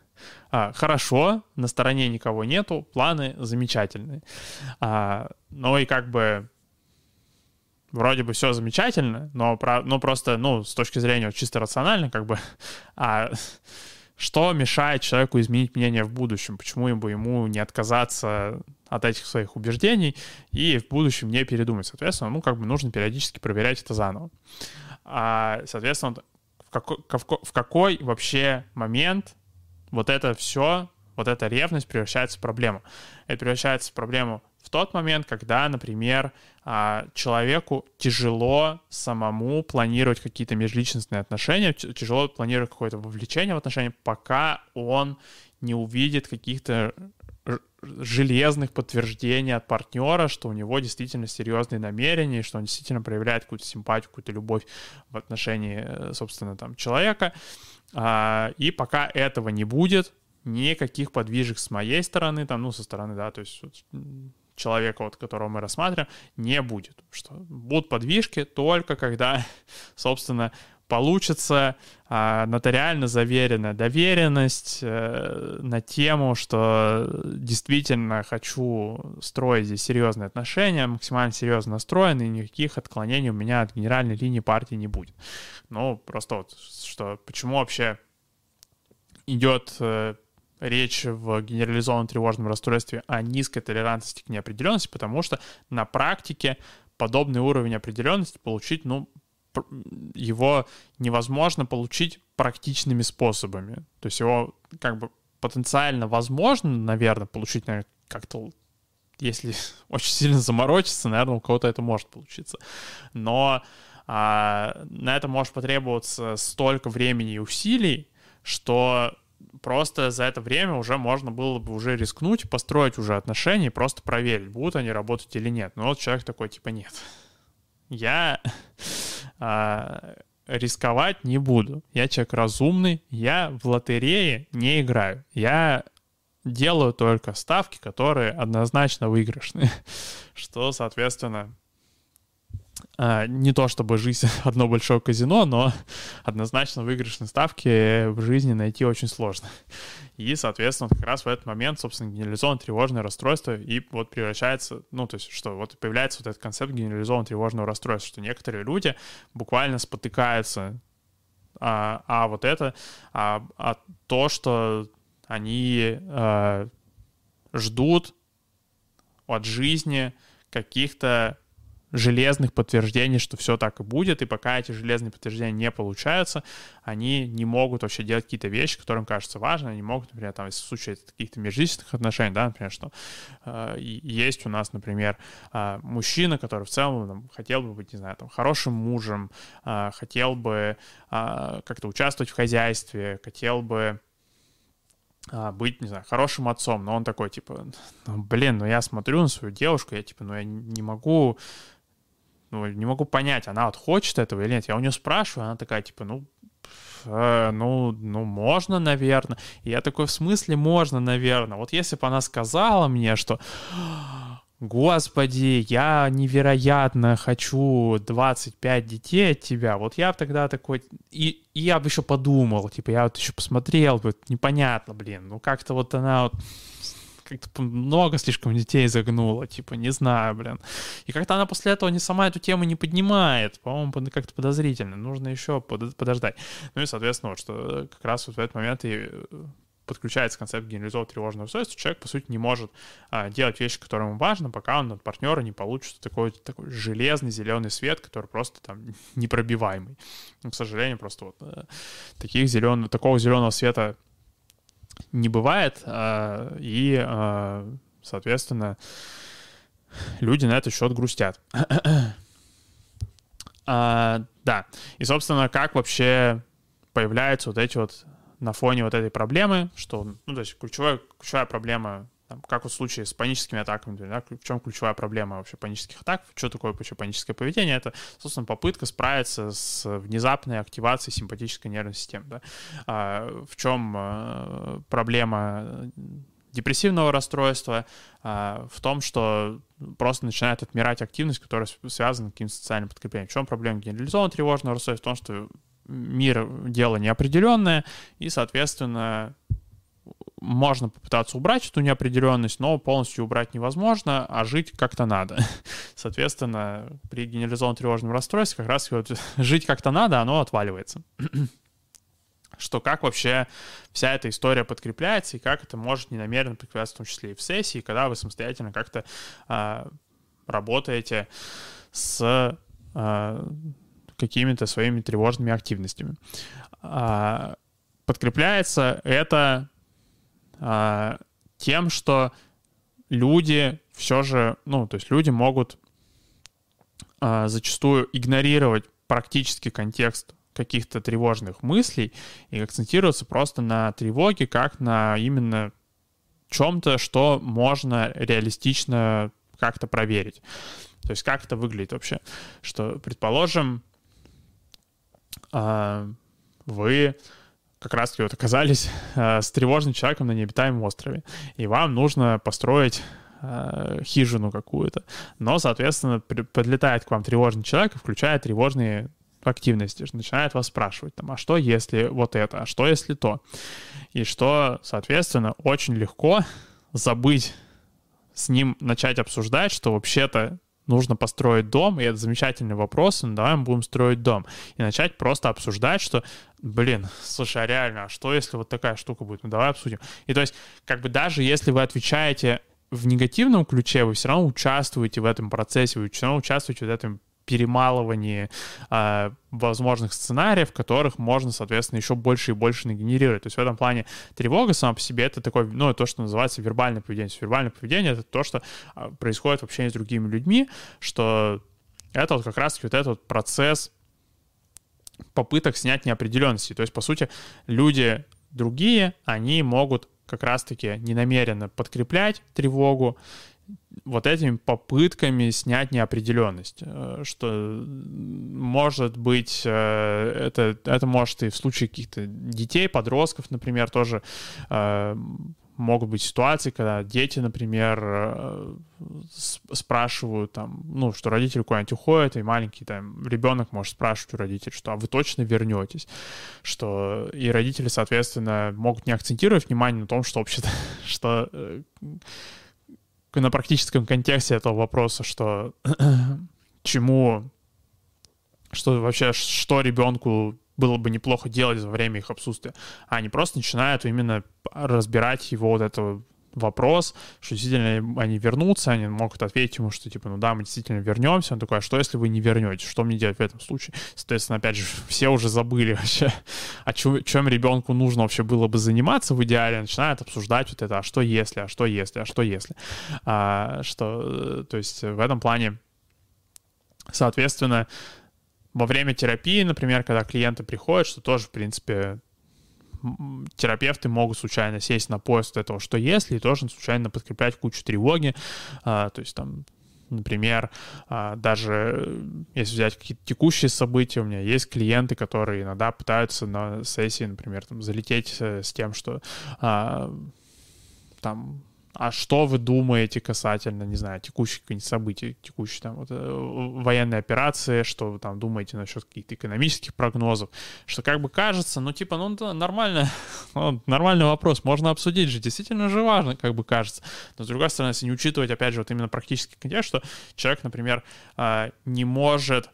а, хорошо, на стороне никого нету, планы замечательные. А, ну и как бы вроде бы все замечательно, но, про, ну просто, ну, с точки зрения чисто рационально, как бы, а что мешает человеку изменить мнение в будущем? Почему ему, ему не отказаться от этих своих убеждений и в будущем не передумать? Соответственно, ну, как бы нужно периодически проверять это заново. А, соответственно, в какой, в какой вообще момент вот это все, вот эта ревность превращается в проблему? Это превращается в проблему в тот момент, когда, например, а, человеку тяжело самому планировать какие-то межличностные отношения, тяжело планировать какое-то вовлечение в отношения, пока он не увидит каких-то железных подтверждений от партнера, что у него действительно серьезные намерения, что он действительно проявляет какую-то симпатию, какую-то любовь в отношении, э, собственно, там, человека. А, и пока этого не будет, никаких подвижек с моей стороны, там, ну, со стороны, да, то есть человека, вот, которого мы рассматриваем, не будет. Что будут подвижки только когда, собственно, получится а, нотариально заверенная доверенность э, на тему, что действительно хочу строить здесь серьезные отношения, максимально серьезно настроен, и никаких отклонений у меня от генеральной линии партии не будет. Ну, просто вот, что почему вообще идет э, речь в генерализованном тревожном расстройстве о низкой толерантности к неопределенности, потому что на практике подобный уровень определенности получить, ну, его невозможно получить практичными способами. То есть его как бы потенциально возможно, наверное, получить, наверное, как-то если очень сильно заморочиться, наверное, у кого-то это может получиться. Но а, на это может потребоваться столько времени и усилий, что просто за это время уже можно было бы уже рискнуть, построить уже отношения и просто проверить, будут они работать или нет. Но вот человек такой, типа, нет. Я а, рисковать не буду. Я человек разумный, я в лотерее не играю. Я делаю только ставки, которые однозначно выигрышные. Что, соответственно, не то чтобы жизнь одно большое казино, но однозначно выигрышные ставки в жизни найти очень сложно. И, соответственно, как раз в этот момент, собственно, генерализованное тревожное расстройство и вот превращается, ну, то есть, что вот появляется вот этот концепт генерализованного тревожного расстройства, что некоторые люди буквально спотыкаются а, а вот это, а, а то, что они а, ждут от жизни каких-то железных подтверждений, что все так и будет, и пока эти железные подтверждения не получаются, они не могут вообще делать какие-то вещи, которым кажется важно, они могут, например, там, в случае каких-то межличностных отношений, да, например, что э, есть у нас, например, э, мужчина, который в целом там, хотел бы быть, не знаю, там, хорошим мужем, э, хотел бы э, как-то участвовать в хозяйстве, хотел бы быть, не знаю, хорошим отцом, но он такой, типа, ну, блин, ну я смотрю на свою девушку, я, типа, ну я не могу ну, не могу понять, она вот хочет этого или нет. Я у нее спрашиваю, она такая, типа, ну, э, ну, ну, можно, наверное. И я такой, в смысле можно, наверное? Вот если бы она сказала мне, что Господи, я невероятно хочу 25 детей от тебя. Вот я бы тогда такой... И, и я бы еще подумал, типа, я вот еще посмотрел бы, непонятно, блин. Ну, как-то вот она вот как-то много слишком детей загнула, типа, не знаю, блин. И как-то она после этого не сама эту тему не поднимает, по-моему, как-то подозрительно, нужно еще под, подождать. Ну и, соответственно, вот, что как раз вот в этот момент и э, подключается концепт генерализованного тревожного расстройства, человек, по сути, не может а, делать вещи, которые ему важны, пока он от партнера не получит такой, такой железный зеленый свет, который просто там непробиваемый. Но, к сожалению, просто вот а, таких зеленых, такого зеленого света не бывает, а, и, а, соответственно, люди на этот счет грустят. а, да, и, собственно, как вообще появляются вот эти вот на фоне вот этой проблемы, что, ну, то есть ключевая, ключевая проблема там, как вот в случае с паническими атаками, да, в чем ключевая проблема вообще панических атак, что такое вообще паническое поведение, это, собственно, попытка справиться с внезапной активацией симпатической нервной системы, да. А, в чем а, проблема депрессивного расстройства, а, в том, что просто начинает отмирать активность, которая связана с каким-то социальным подкреплением. В чем проблема генерализованного тревожного расстройства? В том, что мир — дело неопределенное, и, соответственно, можно попытаться убрать эту неопределенность, но полностью убрать невозможно, а жить как-то надо. Соответственно, при генерализованном тревожном расстройстве как раз вот жить как-то надо, оно отваливается. Что как вообще вся эта история подкрепляется и как это может ненамеренно подкрепляться в том числе и в сессии, когда вы самостоятельно как-то а, работаете с а, какими-то своими тревожными активностями. А, подкрепляется это тем, что люди все же, ну, то есть люди могут а, зачастую игнорировать практически контекст каких-то тревожных мыслей и акцентироваться просто на тревоге, как на именно чем-то, что можно реалистично как-то проверить. То есть как это выглядит вообще? Что, предположим, а, вы как раз-таки вот оказались э, с тревожным человеком на необитаемом острове, и вам нужно построить э, хижину какую-то. Но, соответственно, при, подлетает к вам тревожный человек и включает тревожные активности, начинает вас спрашивать, там, а что если вот это, а что если то? И что, соответственно, очень легко забыть с ним начать обсуждать, что вообще-то нужно построить дом, и это замечательный вопрос, ну, давай мы будем строить дом. И начать просто обсуждать, что, блин, слушай, а реально, а что если вот такая штука будет? Ну давай обсудим. И то есть, как бы даже если вы отвечаете в негативном ключе, вы все равно участвуете в этом процессе, вы все равно участвуете в этом перемалывании э, возможных сценариев, которых можно, соответственно, еще больше и больше нагенерировать. То есть в этом плане тревога сама по себе это такое, ну, то, что называется вербальное поведение. Вербальное поведение — это то, что а, происходит в общении с другими людьми, что это вот как раз-таки вот этот процесс попыток снять неопределенности. То есть, по сути, люди другие, они могут как раз-таки ненамеренно подкреплять тревогу вот этими попытками снять неопределенность, э, что может быть, э, это, это может и в случае каких-то детей, подростков, например, тоже э, могут быть ситуации, когда дети, например, спрашивают там, ну, что родители куда-нибудь уходят, и маленький там ребенок может спрашивать у родителей, что а вы точно вернетесь, что и родители, соответственно, могут не акцентировать внимание на том, что вообще-то, что на практическом контексте этого вопроса, что чему, что вообще, что ребенку было бы неплохо делать во время их отсутствия, а они просто начинают именно разбирать его вот это вопрос, что действительно они вернутся, они могут ответить ему, что типа, ну да, мы действительно вернемся. Он такой, а что если вы не вернетесь? Что мне делать в этом случае? Соответственно, опять же, все уже забыли вообще, о чем, чем ребенку нужно вообще было бы заниматься в идеале, начинают обсуждать вот это, а что если, а что если, а что если. А, что, то есть в этом плане, соответственно, во время терапии, например, когда клиенты приходят, что тоже, в принципе, терапевты могут случайно сесть на поезд этого, что если, и тоже случайно подкреплять кучу тревоги, а, то есть там Например, а, даже э, если взять какие-то текущие события, у меня есть клиенты, которые иногда пытаются на сессии, например, там, залететь э, с тем, что а, там а что вы думаете касательно, не знаю, текущих событий, текущей там вот, э, военной операции, что вы там думаете насчет каких-то экономических прогнозов, что как бы кажется, ну типа, ну да, нормально, ну, нормальный вопрос, можно обсудить же, действительно же важно, как бы кажется. Но с другой стороны, если не учитывать, опять же, вот именно практический контекст, что человек, например, а, не может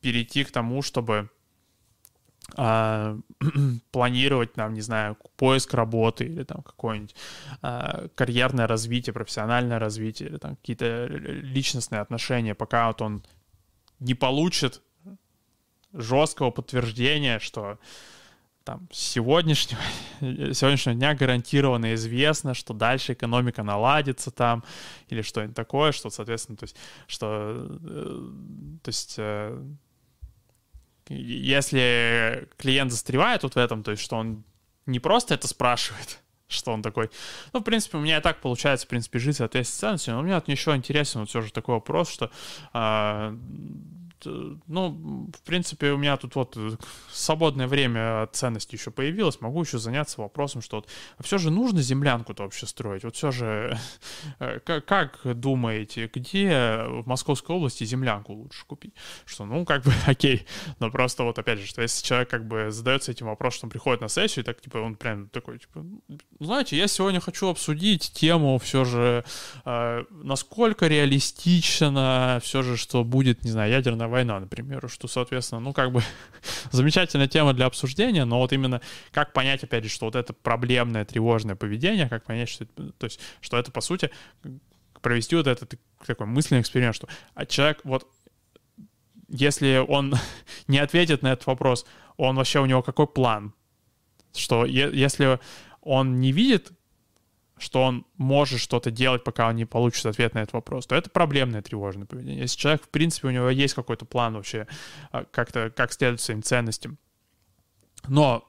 перейти к тому, чтобы а, планировать, там, не знаю, поиск работы или там какое-нибудь а, карьерное развитие, профессиональное развитие или там какие-то личностные отношения, пока вот он не получит жесткого подтверждения, что там сегодняшнего, сегодняшнего дня гарантированно известно, что дальше экономика наладится там или что-нибудь такое, что, соответственно, то есть, что, э, то есть э, если клиент застревает вот в этом, то есть что он не просто это спрашивает, что он такой. Ну, в принципе, у меня и так получается, в принципе, жить в соответствии с ценностями, но у меня вот еще интересен вот все же такой вопрос, что Э, ну, в принципе, у меня тут вот э, свободное время от ценности еще появилось, могу еще заняться вопросом, что вот, а все же нужно землянку-то вообще строить? Вот все же, э, как, как думаете, где в Московской области землянку лучше купить? Что, ну, как бы, окей, но просто вот опять же, что если человек как бы задается этим вопросом, что он приходит на сессию, так, типа, он прям такой, типа, «Ну, знаете, я сегодня хочу обсудить тему все же, э, насколько реалистично все же, что будет, не знаю, ядерная война, например, что, соответственно, ну, как бы замечательная тема для обсуждения, но вот именно как понять, опять же, что вот это проблемное, тревожное поведение, как понять, что то есть, что это, по сути, провести вот этот такой мысленный эксперимент, что а человек вот если он не ответит на этот вопрос, он вообще у него какой план? Что если он не видит что он может что-то делать, пока он не получит ответ на этот вопрос, то это проблемное тревожное поведение. Если человек, в принципе, у него есть какой-то план вообще, а, как-то, как следует своим ценностям, но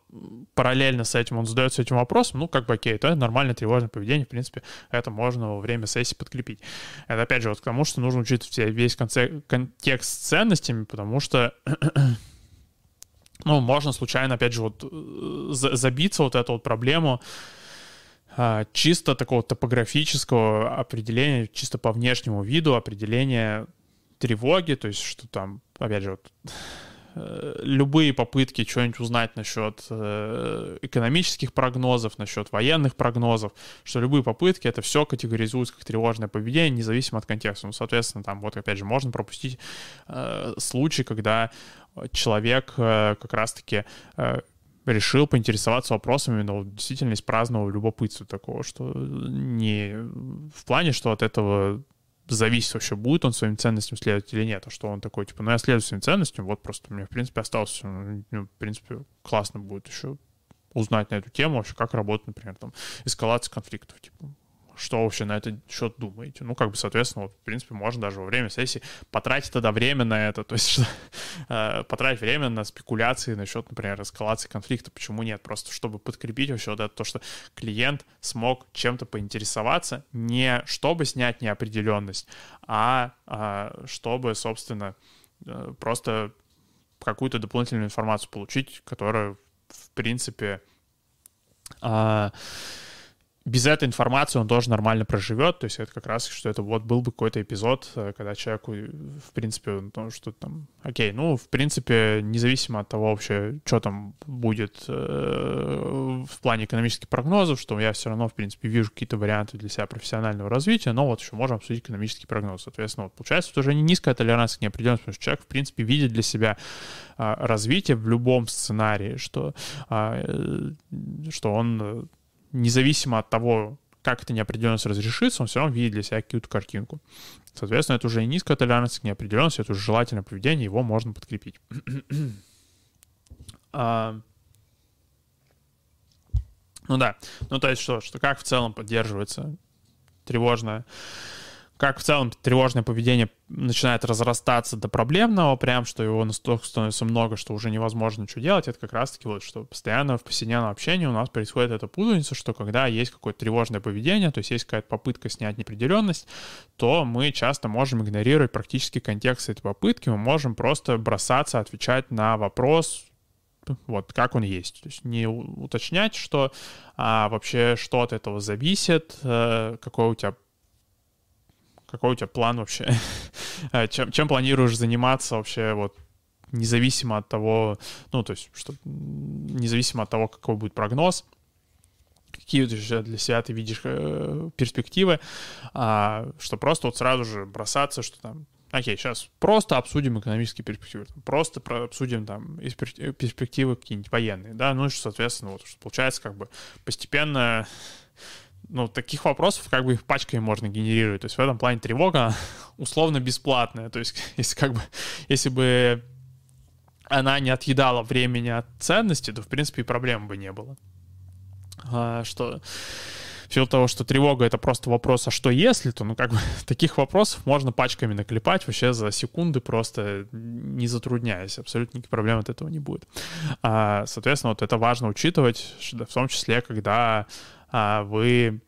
параллельно с этим он задается этим вопросом, ну, как бы окей, то это нормальное тревожное поведение, в принципе, это можно во время сессии подкрепить. Это, опять же, вот к тому, что нужно учить весь конце- контекст с ценностями, потому что ну, можно случайно, опять же, вот э, забиться вот эту вот проблему, чисто такого топографического определения, чисто по внешнему виду определения тревоги, то есть что там, опять же, вот, э, любые попытки что-нибудь узнать насчет э, экономических прогнозов, насчет военных прогнозов, что любые попытки, это все категоризуется как тревожное поведение, независимо от контекста. Ну, соответственно, там вот опять же можно пропустить э, случай, когда человек как раз-таки решил поинтересоваться вопросами, но действительно из праздного любопытства такого, что не в плане, что от этого зависит вообще, будет он своим ценностям следовать или нет, а что он такой, типа, ну я следую своим ценностям, вот просто мне, в принципе, осталось, ну, в принципе, классно будет еще узнать на эту тему вообще, как работает, например, там, эскалация конфликтов, типа, что вообще на этот счет думаете? Ну, как бы, соответственно, вот, в принципе, можно даже во время сессии потратить тогда время на это, то есть э, потратить время на спекуляции насчет, например, эскалации конфликта. Почему нет? Просто чтобы подкрепить вообще вот это то, что клиент смог чем-то поинтересоваться, не чтобы снять неопределенность, а, а чтобы, собственно, э, просто какую-то дополнительную информацию получить, которая, в принципе, а, без этой информации он тоже нормально проживет, то есть это как раз, что это вот был бы какой-то эпизод, э, когда человеку, в принципе, ну, что там, окей, ну, в принципе, независимо от того вообще, что там будет э, в плане экономических прогнозов, что я все равно, в принципе, вижу какие-то варианты для себя профессионального развития, но вот еще можем обсудить экономический прогноз, соответственно, вот получается, это уже не низкая толерантность к неопределенности, потому что человек, в принципе, видит для себя э, развитие в любом сценарии, что, а, э, что он независимо от того, как эта неопределенность разрешится, он все равно видит для себя какую-то картинку. Соответственно, это уже не низкая толерантность к неопределенности, это уже желательное поведение, его можно подкрепить. а, ну да, ну то есть что, что как в целом поддерживается тревожная как в целом тревожное поведение начинает разрастаться до проблемного, прям что его настолько становится много, что уже невозможно ничего делать, это как раз-таки вот, что постоянно в повседневном общении у нас происходит эта путаница, что когда есть какое-то тревожное поведение, то есть есть какая-то попытка снять неопределенность, то мы часто можем игнорировать практически контекст этой попытки, мы можем просто бросаться, отвечать на вопрос, вот как он есть. То есть не уточнять, что а, вообще что от этого зависит, а, какой у тебя какой у тебя план вообще? Э, чем, чем планируешь заниматься вообще вот независимо от того, ну, то есть, что независимо от того, какой будет прогноз, какие для себя ты видишь э, перспективы, а, что просто вот сразу же бросаться, что там, окей, сейчас просто обсудим экономические перспективы, просто про, обсудим там перспективы какие-нибудь военные, да, ну и, соответственно, вот, что получается как бы постепенно ну, таких вопросов как бы их пачками можно генерировать. То есть в этом плане тревога условно бесплатная. То есть если как бы, если бы она не отъедала времени от ценности, то, в принципе, и проблем бы не было. А, что в силу того, что тревога — это просто вопрос, а что если, то, ну, как бы, таких вопросов можно пачками наклепать вообще за секунды, просто не затрудняясь. Абсолютно никаких проблем от этого не будет. А, соответственно, вот это важно учитывать, в том числе, когда вы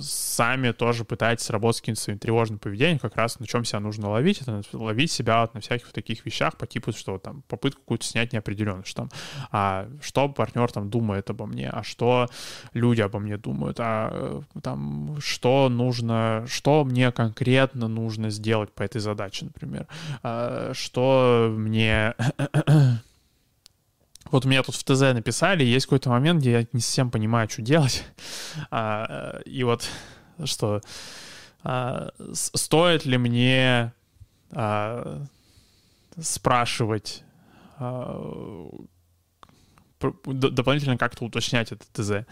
сами тоже пытаетесь работать с каким-то своим тревожным поведением, как раз на чем себя нужно ловить, это ловить себя вот на всяких вот таких вещах по типу, что там попытку какую-то снять неопределенность, что там, а что партнер там думает обо мне, а что люди обо мне думают, а э, там что нужно, что мне конкретно нужно сделать по этой задаче, например, а, что мне вот у меня тут в ТЗ написали, есть какой-то момент, где я не совсем понимаю, что делать. А, и вот что, а, стоит ли мне а, спрашивать а, дополнительно как-то уточнять это ТЗ.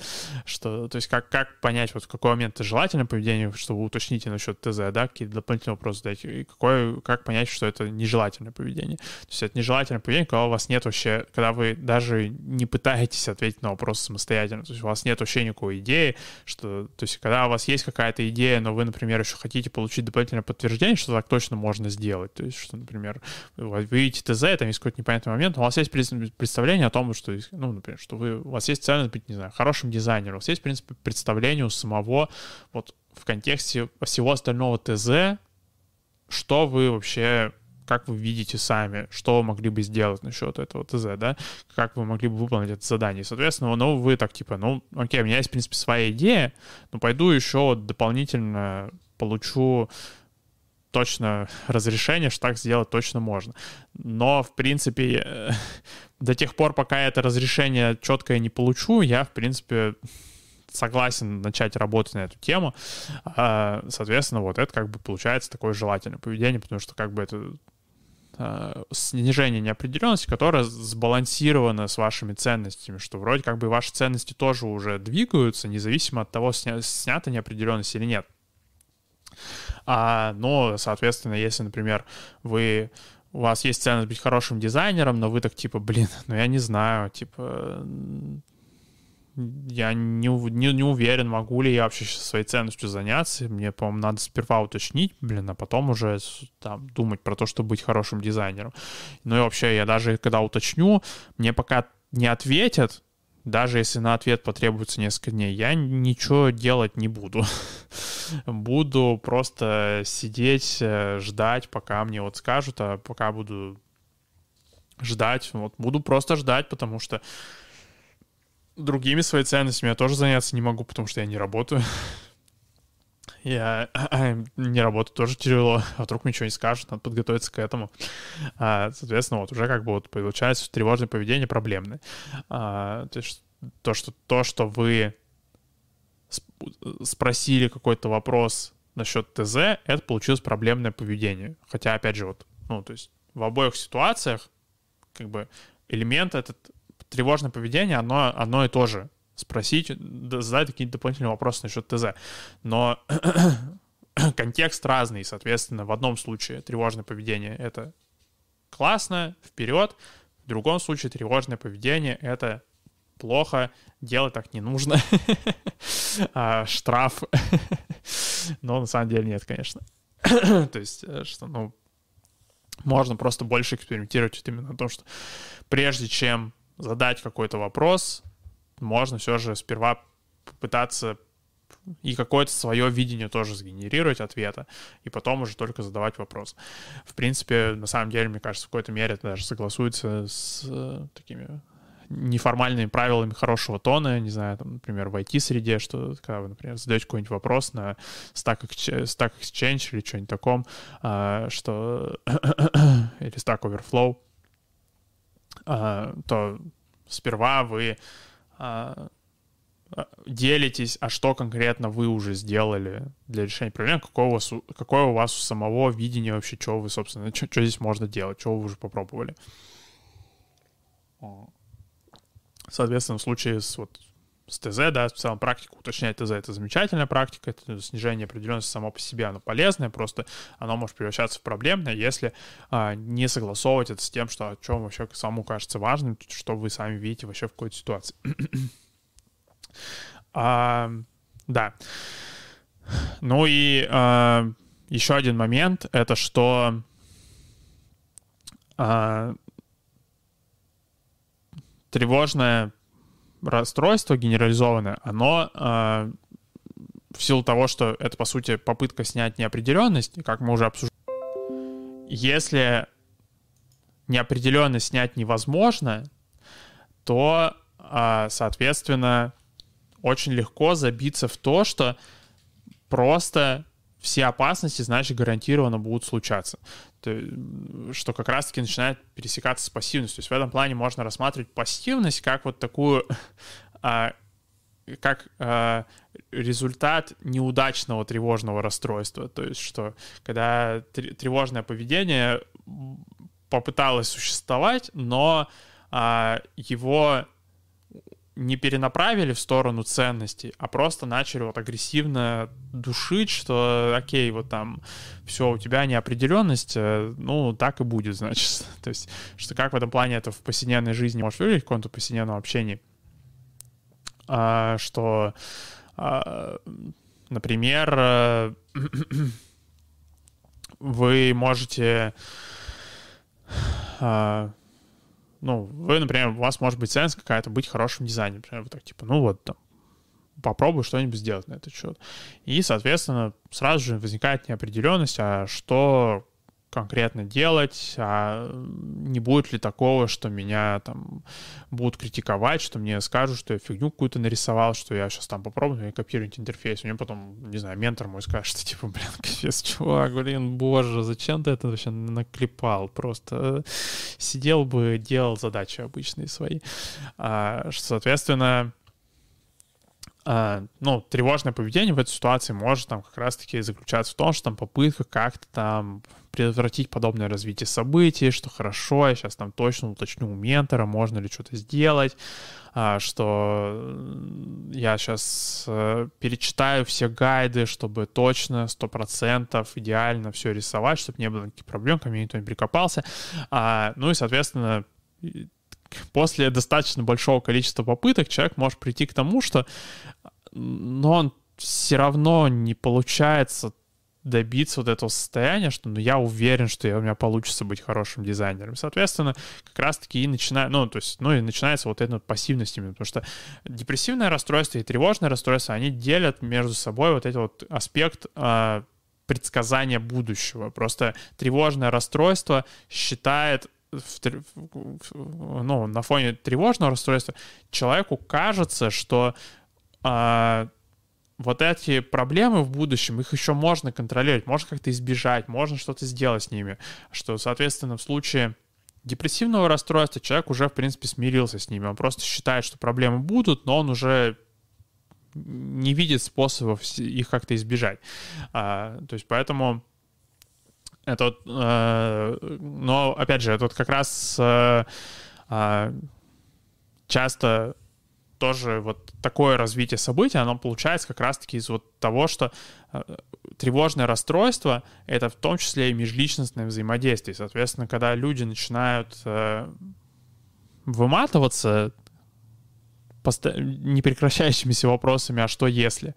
Что, то есть как, как понять, вот в какой момент это желательное поведение, чтобы вы уточните насчет ТЗ, да, какие-то дополнительные вопросы задать, и какой, как понять, что это нежелательное поведение. То есть это нежелательное поведение, когда у вас нет вообще, когда вы даже не пытаетесь ответить на вопрос самостоятельно, то есть у вас нет вообще никакой идеи, что, то есть когда у вас есть какая-то идея, но вы, например, еще хотите получить дополнительное подтверждение, что так точно можно сделать, то есть что, например, вы видите ТЗ, там есть какой-то непонятный момент, но у вас есть представление о том, что ну, например, что вы, у вас есть ценность быть, не знаю, хорошим дизайнером, у вас есть, в принципе, представление у самого, вот в контексте всего остального ТЗ, что вы вообще как вы видите сами, что вы могли бы сделать насчет этого ТЗ, да, как вы могли бы выполнить это задание. Соответственно, ну, вы так типа, ну, окей, у меня есть, в принципе, своя идея, но пойду еще дополнительно получу точно разрешение, что так сделать точно можно. Но, в принципе, э, до тех пор, пока я это разрешение четкое не получу, я, в принципе, согласен начать работать на эту тему. А, соответственно, вот это как бы получается такое желательное поведение, потому что как бы это а, снижение неопределенности, которое сбалансировано с вашими ценностями, что вроде как бы ваши ценности тоже уже двигаются, независимо от того, сня, снята неопределенность или нет. А, но, соответственно, если, например, вы у вас есть ценность быть хорошим дизайнером, но вы так типа, блин, ну я не знаю, типа, я не, не, не уверен, могу ли я вообще своей ценностью заняться. Мне, по-моему, надо сперва уточнить, блин, а потом уже там думать про то, чтобы быть хорошим дизайнером. Ну и вообще, я даже когда уточню, мне пока не ответят, даже если на ответ потребуется несколько дней, я ничего делать не буду. буду просто сидеть, э, ждать, пока мне вот скажут, а пока буду ждать, вот буду просто ждать, потому что другими своими ценностями я тоже заняться не могу, потому что я не работаю. Я не работаю тоже тяжело, а вдруг мне что не скажут, надо подготовиться к этому. А, соответственно, вот уже как бы вот получается тревожное поведение проблемное. А, то есть то, что, то, что вы спросили какой-то вопрос насчет ТЗ, это получилось проблемное поведение. Хотя, опять же, вот, ну, то есть в обоих ситуациях как бы элемент этот тревожное поведение, оно одно и то же спросить, задать какие-то дополнительные вопросы насчет ТЗ. Но контекст разный, соответственно, в одном случае тревожное поведение — это классно, вперед, в другом случае тревожное поведение — это плохо, делать так не нужно, а, штраф. Но на самом деле нет, конечно. То есть, э, что, ну, можно просто больше экспериментировать вот именно на том, что прежде чем задать какой-то вопрос, можно все же сперва попытаться и какое-то свое видение тоже сгенерировать ответа, и потом уже только задавать вопрос. В принципе, на самом деле, мне кажется, в какой-то мере это даже согласуется с э, такими неформальными правилами хорошего тона, не знаю, там, например, в IT-среде, что когда вы, например, задаете какой-нибудь вопрос на Stack Exchange, Exchange или что-нибудь таком, а, что или Stack Overflow, а, то сперва вы делитесь, а что конкретно вы уже сделали для решения проблем, какое у вас, какое у вас у самого видение вообще, что вы, собственно, что, что здесь можно делать, что вы уже попробовали. Соответственно, в случае с, вот, с ТЗ, да, в целом практику уточнять ТЗ — это замечательная практика, это снижение определенности само по себе, оно полезное, просто оно может превращаться в проблемное, если а, не согласовывать это с тем, что о чем вообще самому кажется важным, что вы сами видите вообще в какой-то ситуации. а, Да. Ну и э, еще один момент — это что э, тревожное расстройство генерализованное, оно э, в силу того, что это, по сути, попытка снять неопределенность, как мы уже обсуждали, если неопределенность снять невозможно, то, э, соответственно, очень легко забиться в то, что просто все опасности, значит, гарантированно будут случаться. То, что как раз-таки начинает пересекаться с пассивностью. То есть в этом плане можно рассматривать пассивность как вот такую, а, как а, результат неудачного тревожного расстройства. То есть что когда тревожное поведение попыталось существовать, но а, его не перенаправили в сторону ценностей, а просто начали вот агрессивно душить, что окей, вот там все, у тебя неопределенность, э, ну, так и будет, значит. То есть, что как в этом плане это в повседневной жизни может выглядеть, в каком-то повседневном общении, а, что, а, например, э, вы можете а, ну, вы, например, у вас может быть ценность какая-то быть хорошим дизайнером. Например, вы так типа, ну вот, там, попробуй что-нибудь сделать на этот счет. И, соответственно, сразу же возникает неопределенность, а что конкретно делать, а не будет ли такого, что меня там будут критиковать, что мне скажут, что я фигню какую-то нарисовал, что я сейчас там попробую копировать интерфейс. У меня потом, не знаю, ментор мой скажет, что типа, блин, капец, чувак, блин, боже, зачем ты это вообще наклепал? Просто э, сидел бы, делал задачи обычные свои. А, соответственно, Uh, ну, тревожное поведение в этой ситуации может там как раз-таки заключаться в том, что там попытка как-то там предотвратить подобное развитие событий, что хорошо, я сейчас там точно уточню у ментора, можно ли что-то сделать, uh, что я сейчас э, перечитаю все гайды, чтобы точно, сто процентов идеально все рисовать, чтобы не было никаких проблем, ко мне никто не прикопался. Ну и, соответственно, после достаточно большого количества попыток человек может прийти к тому, что но он все равно не получается добиться вот этого состояния, что ну, я уверен, что у меня получится быть хорошим дизайнером. Соответственно, как раз-таки и начинает, ну, то есть, ну, и начинается вот эта вот пассивность именно, потому что депрессивное расстройство и тревожное расстройство, они делят между собой вот этот вот аспект э, предсказания будущего. Просто тревожное расстройство считает ну, на фоне тревожного расстройства человеку кажется, что а, вот эти проблемы в будущем, их еще можно контролировать, можно как-то избежать, можно что-то сделать с ними. Что, соответственно, в случае депрессивного расстройства человек уже, в принципе, смирился с ними. Он просто считает, что проблемы будут, но он уже не видит способов их как-то избежать. А, то есть поэтому это э, но опять же, вот как раз э, э, часто тоже вот такое развитие событий, оно получается как раз-таки из вот того, что э, тревожное расстройство — это в том числе и межличностное взаимодействие. Соответственно, когда люди начинают э, выматываться непрекращающимися вопросами, а что если,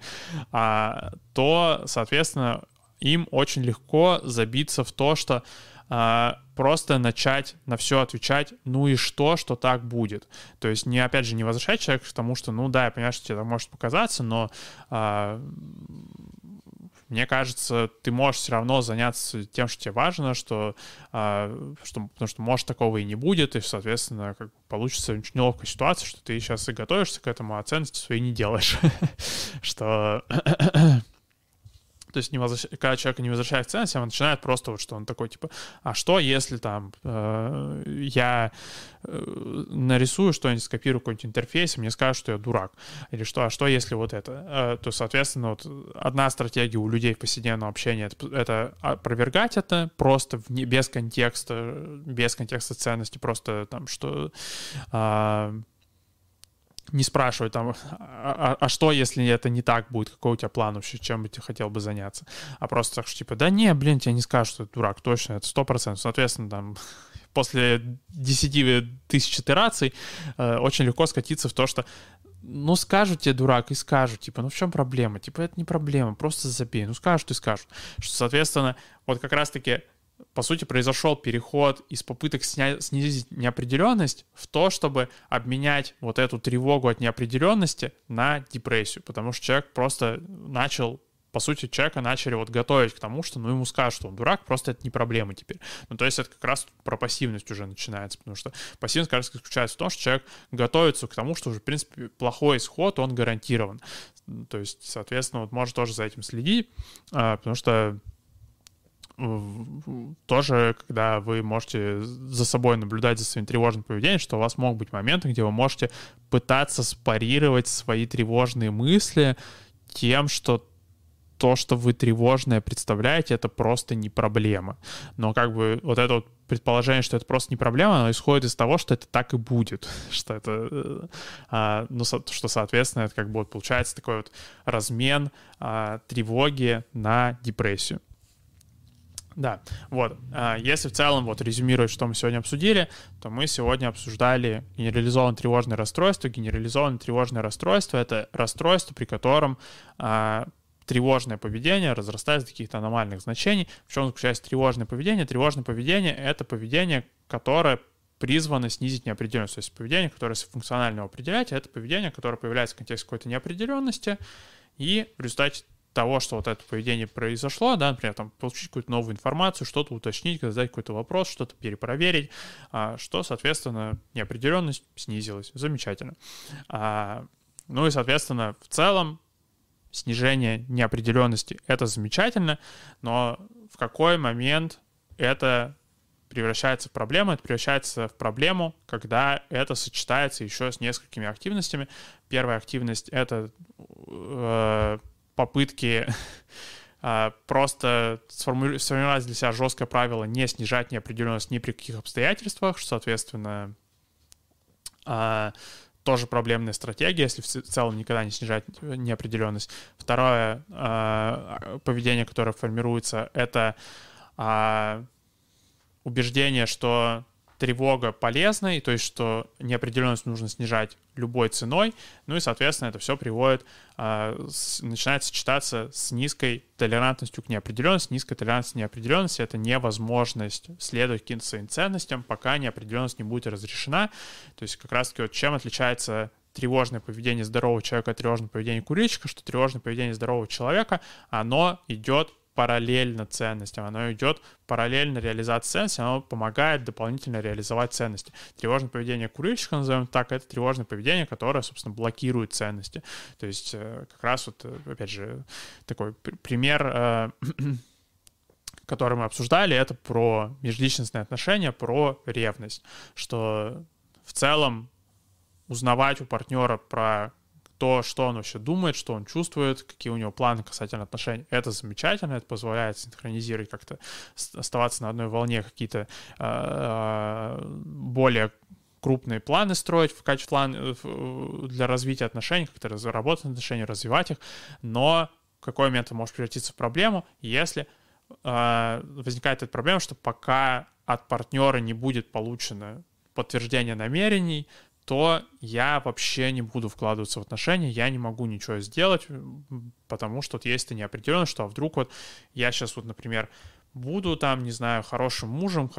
а, то, соответственно, им очень легко забиться в то, что а, просто начать на все отвечать, ну и что, что так будет. То есть не, опять же, не возвращать человека к тому, что, ну да, я понимаю, что тебе это может показаться, но а, мне кажется, ты можешь все равно заняться тем, что тебе важно, что, а, что потому что может такого и не будет, и, соответственно, как получится очень неловкая ситуация, что ты сейчас и готовишься к этому, а ценности свои не делаешь. что то есть не возвращ... когда человек не возвращает ценности, он начинает просто вот, что он такой, типа, а что, если там э, я э, нарисую что-нибудь, скопирую какой-нибудь интерфейс, и мне скажут, что я дурак, или что, а что, если вот это? Э, то, соответственно, вот одна стратегия у людей в повседневном общении это, это опровергать это просто вне, без контекста, без контекста ценности, просто там, что... Э, не спрашивать там, а, а, а что, если это не так будет, какой у тебя план вообще, чем бы ты хотел бы заняться, а просто так, что типа, да не, блин, тебе не скажут, что ты дурак, точно, это сто процентов, соответственно, там, после 10 тысяч итераций э, очень легко скатиться в то, что ну, скажут тебе, дурак, и скажут, типа, ну, в чем проблема? Типа, это не проблема, просто забей. Ну, скажут и скажут. Что, соответственно, вот как раз-таки по сути, произошел переход из попыток сня- снизить неопределенность в то, чтобы обменять вот эту тревогу от неопределенности на депрессию, потому что человек просто начал по сути, человека начали вот готовить к тому, что, ну, ему скажут, что он дурак, просто это не проблема теперь. Ну, то есть это как раз про пассивность уже начинается, потому что пассивность раз заключается в том, что человек готовится к тому, что уже, в принципе, плохой исход, он гарантирован. То есть, соответственно, вот может тоже за этим следить, а, потому что тоже, когда вы можете за собой наблюдать за своим тревожным поведением, что у вас могут быть моменты, где вы можете пытаться спарировать свои тревожные мысли тем, что то, что вы тревожное представляете, это просто не проблема. Но как бы вот это вот предположение, что это просто не проблема, оно исходит из того, что это так и будет, что это, а, ну, что, соответственно, это как бы вот получается такой вот размен а, тревоги на депрессию. Да, вот. А, если в целом вот резюмировать, что мы сегодня обсудили, то мы сегодня обсуждали генерализованное тревожное расстройство. Генерализованное тревожное расстройство — это расстройство, при котором а, тревожное поведение разрастается до каких-то аномальных значений. В чем заключается тревожное поведение? Тревожное поведение — это поведение, которое призвано снизить неопределенность. То есть поведение, которое функционально определять, это поведение, которое появляется в контексте какой-то неопределенности, и в результате того, что вот это поведение произошло, да, например, там, получить какую-то новую информацию, что-то уточнить, задать какой-то вопрос, что-то перепроверить, а, что, соответственно, неопределенность снизилась. Замечательно. А, ну и, соответственно, в целом снижение неопределенности — это замечательно, но в какой момент это превращается в проблему, это превращается в проблему, когда это сочетается еще с несколькими активностями. Первая активность — это э, попытки а, просто сформировать для себя жесткое правило не снижать неопределенность ни при каких обстоятельствах, что, соответственно, а, тоже проблемная стратегия, если в целом никогда не снижать неопределенность. Второе а, поведение, которое формируется, это убеждение, что тревога полезна, и то есть, что неопределенность нужно снижать любой ценой, ну и, соответственно, это все приводит, э, начинает сочетаться с низкой толерантностью к неопределенности. Низкая толерантность к неопределенности — это невозможность следовать каким-то своим ценностям, пока неопределенность не будет разрешена. То есть как раз-таки вот чем отличается тревожное поведение здорового человека от тревожного поведения курильщика, что тревожное поведение здорового человека, оно идет параллельно ценностям, оно идет параллельно реализации ценностей, оно помогает дополнительно реализовать ценности. Тревожное поведение курильщика, назовем так, это тревожное поведение, которое, собственно, блокирует ценности. То есть э, как раз вот, э, опять же, такой пример э, который мы обсуждали, это про межличностные отношения, про ревность, что в целом узнавать у партнера про то, что он вообще думает, что он чувствует, какие у него планы касательно отношений. Это замечательно, это позволяет синхронизировать как-то, оставаться на одной волне, какие-то э, более крупные планы строить в качестве план для развития отношений, как-то разработать отношения, развивать их, но в какой момент может превратиться в проблему, если э, возникает эта проблема, что пока от партнера не будет получено подтверждение намерений, то я вообще не буду вкладываться в отношения, я не могу ничего сделать, потому что вот есть эта неопределенность, что а вдруг вот я сейчас вот, например, буду там, не знаю, хорошим мужем,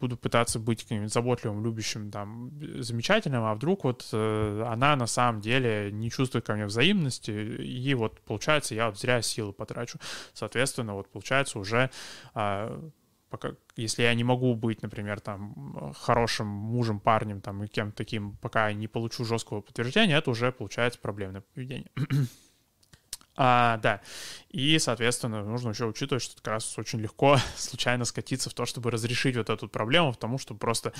буду пытаться быть каким-нибудь заботливым, любящим, там, замечательным, а вдруг вот э, она на самом деле не чувствует ко мне взаимности, и вот получается я вот зря силы потрачу. Соответственно, вот получается уже а, пока, если я не могу быть, например, там, хорошим мужем, парнем, там, и кем-то таким, пока я не получу жесткого подтверждения, это уже получается проблемное поведение. А, да. И, соответственно, нужно еще учитывать, что как раз очень легко случайно скатиться в то, чтобы разрешить вот эту проблему, потому что просто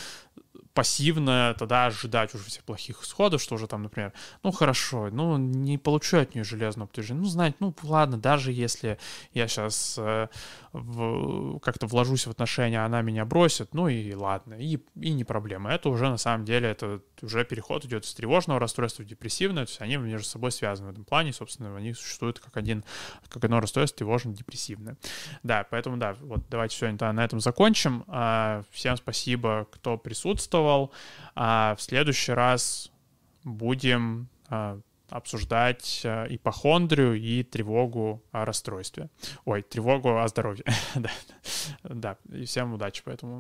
пассивно тогда ожидать уже всех плохих исходов, что уже там, например, ну хорошо, ну не получу от нее железного подтверждения, ну знать, ну ладно, даже если я сейчас э, в, как-то вложусь в отношения, она меня бросит, ну и ладно, и, и не проблема. Это уже на самом деле, это уже переход идет из тревожного расстройства в депрессивное, то есть они между собой связаны в этом плане, собственно, они существуют как один, как одно расстройство тревожно-депрессивное. Да, поэтому да, вот давайте сегодня на этом закончим. А, всем спасибо, кто присутствовал. А в следующий раз будем а, обсуждать ипохондрию и тревогу о расстройстве. Ой, тревогу о здоровье. да, и всем удачи поэтому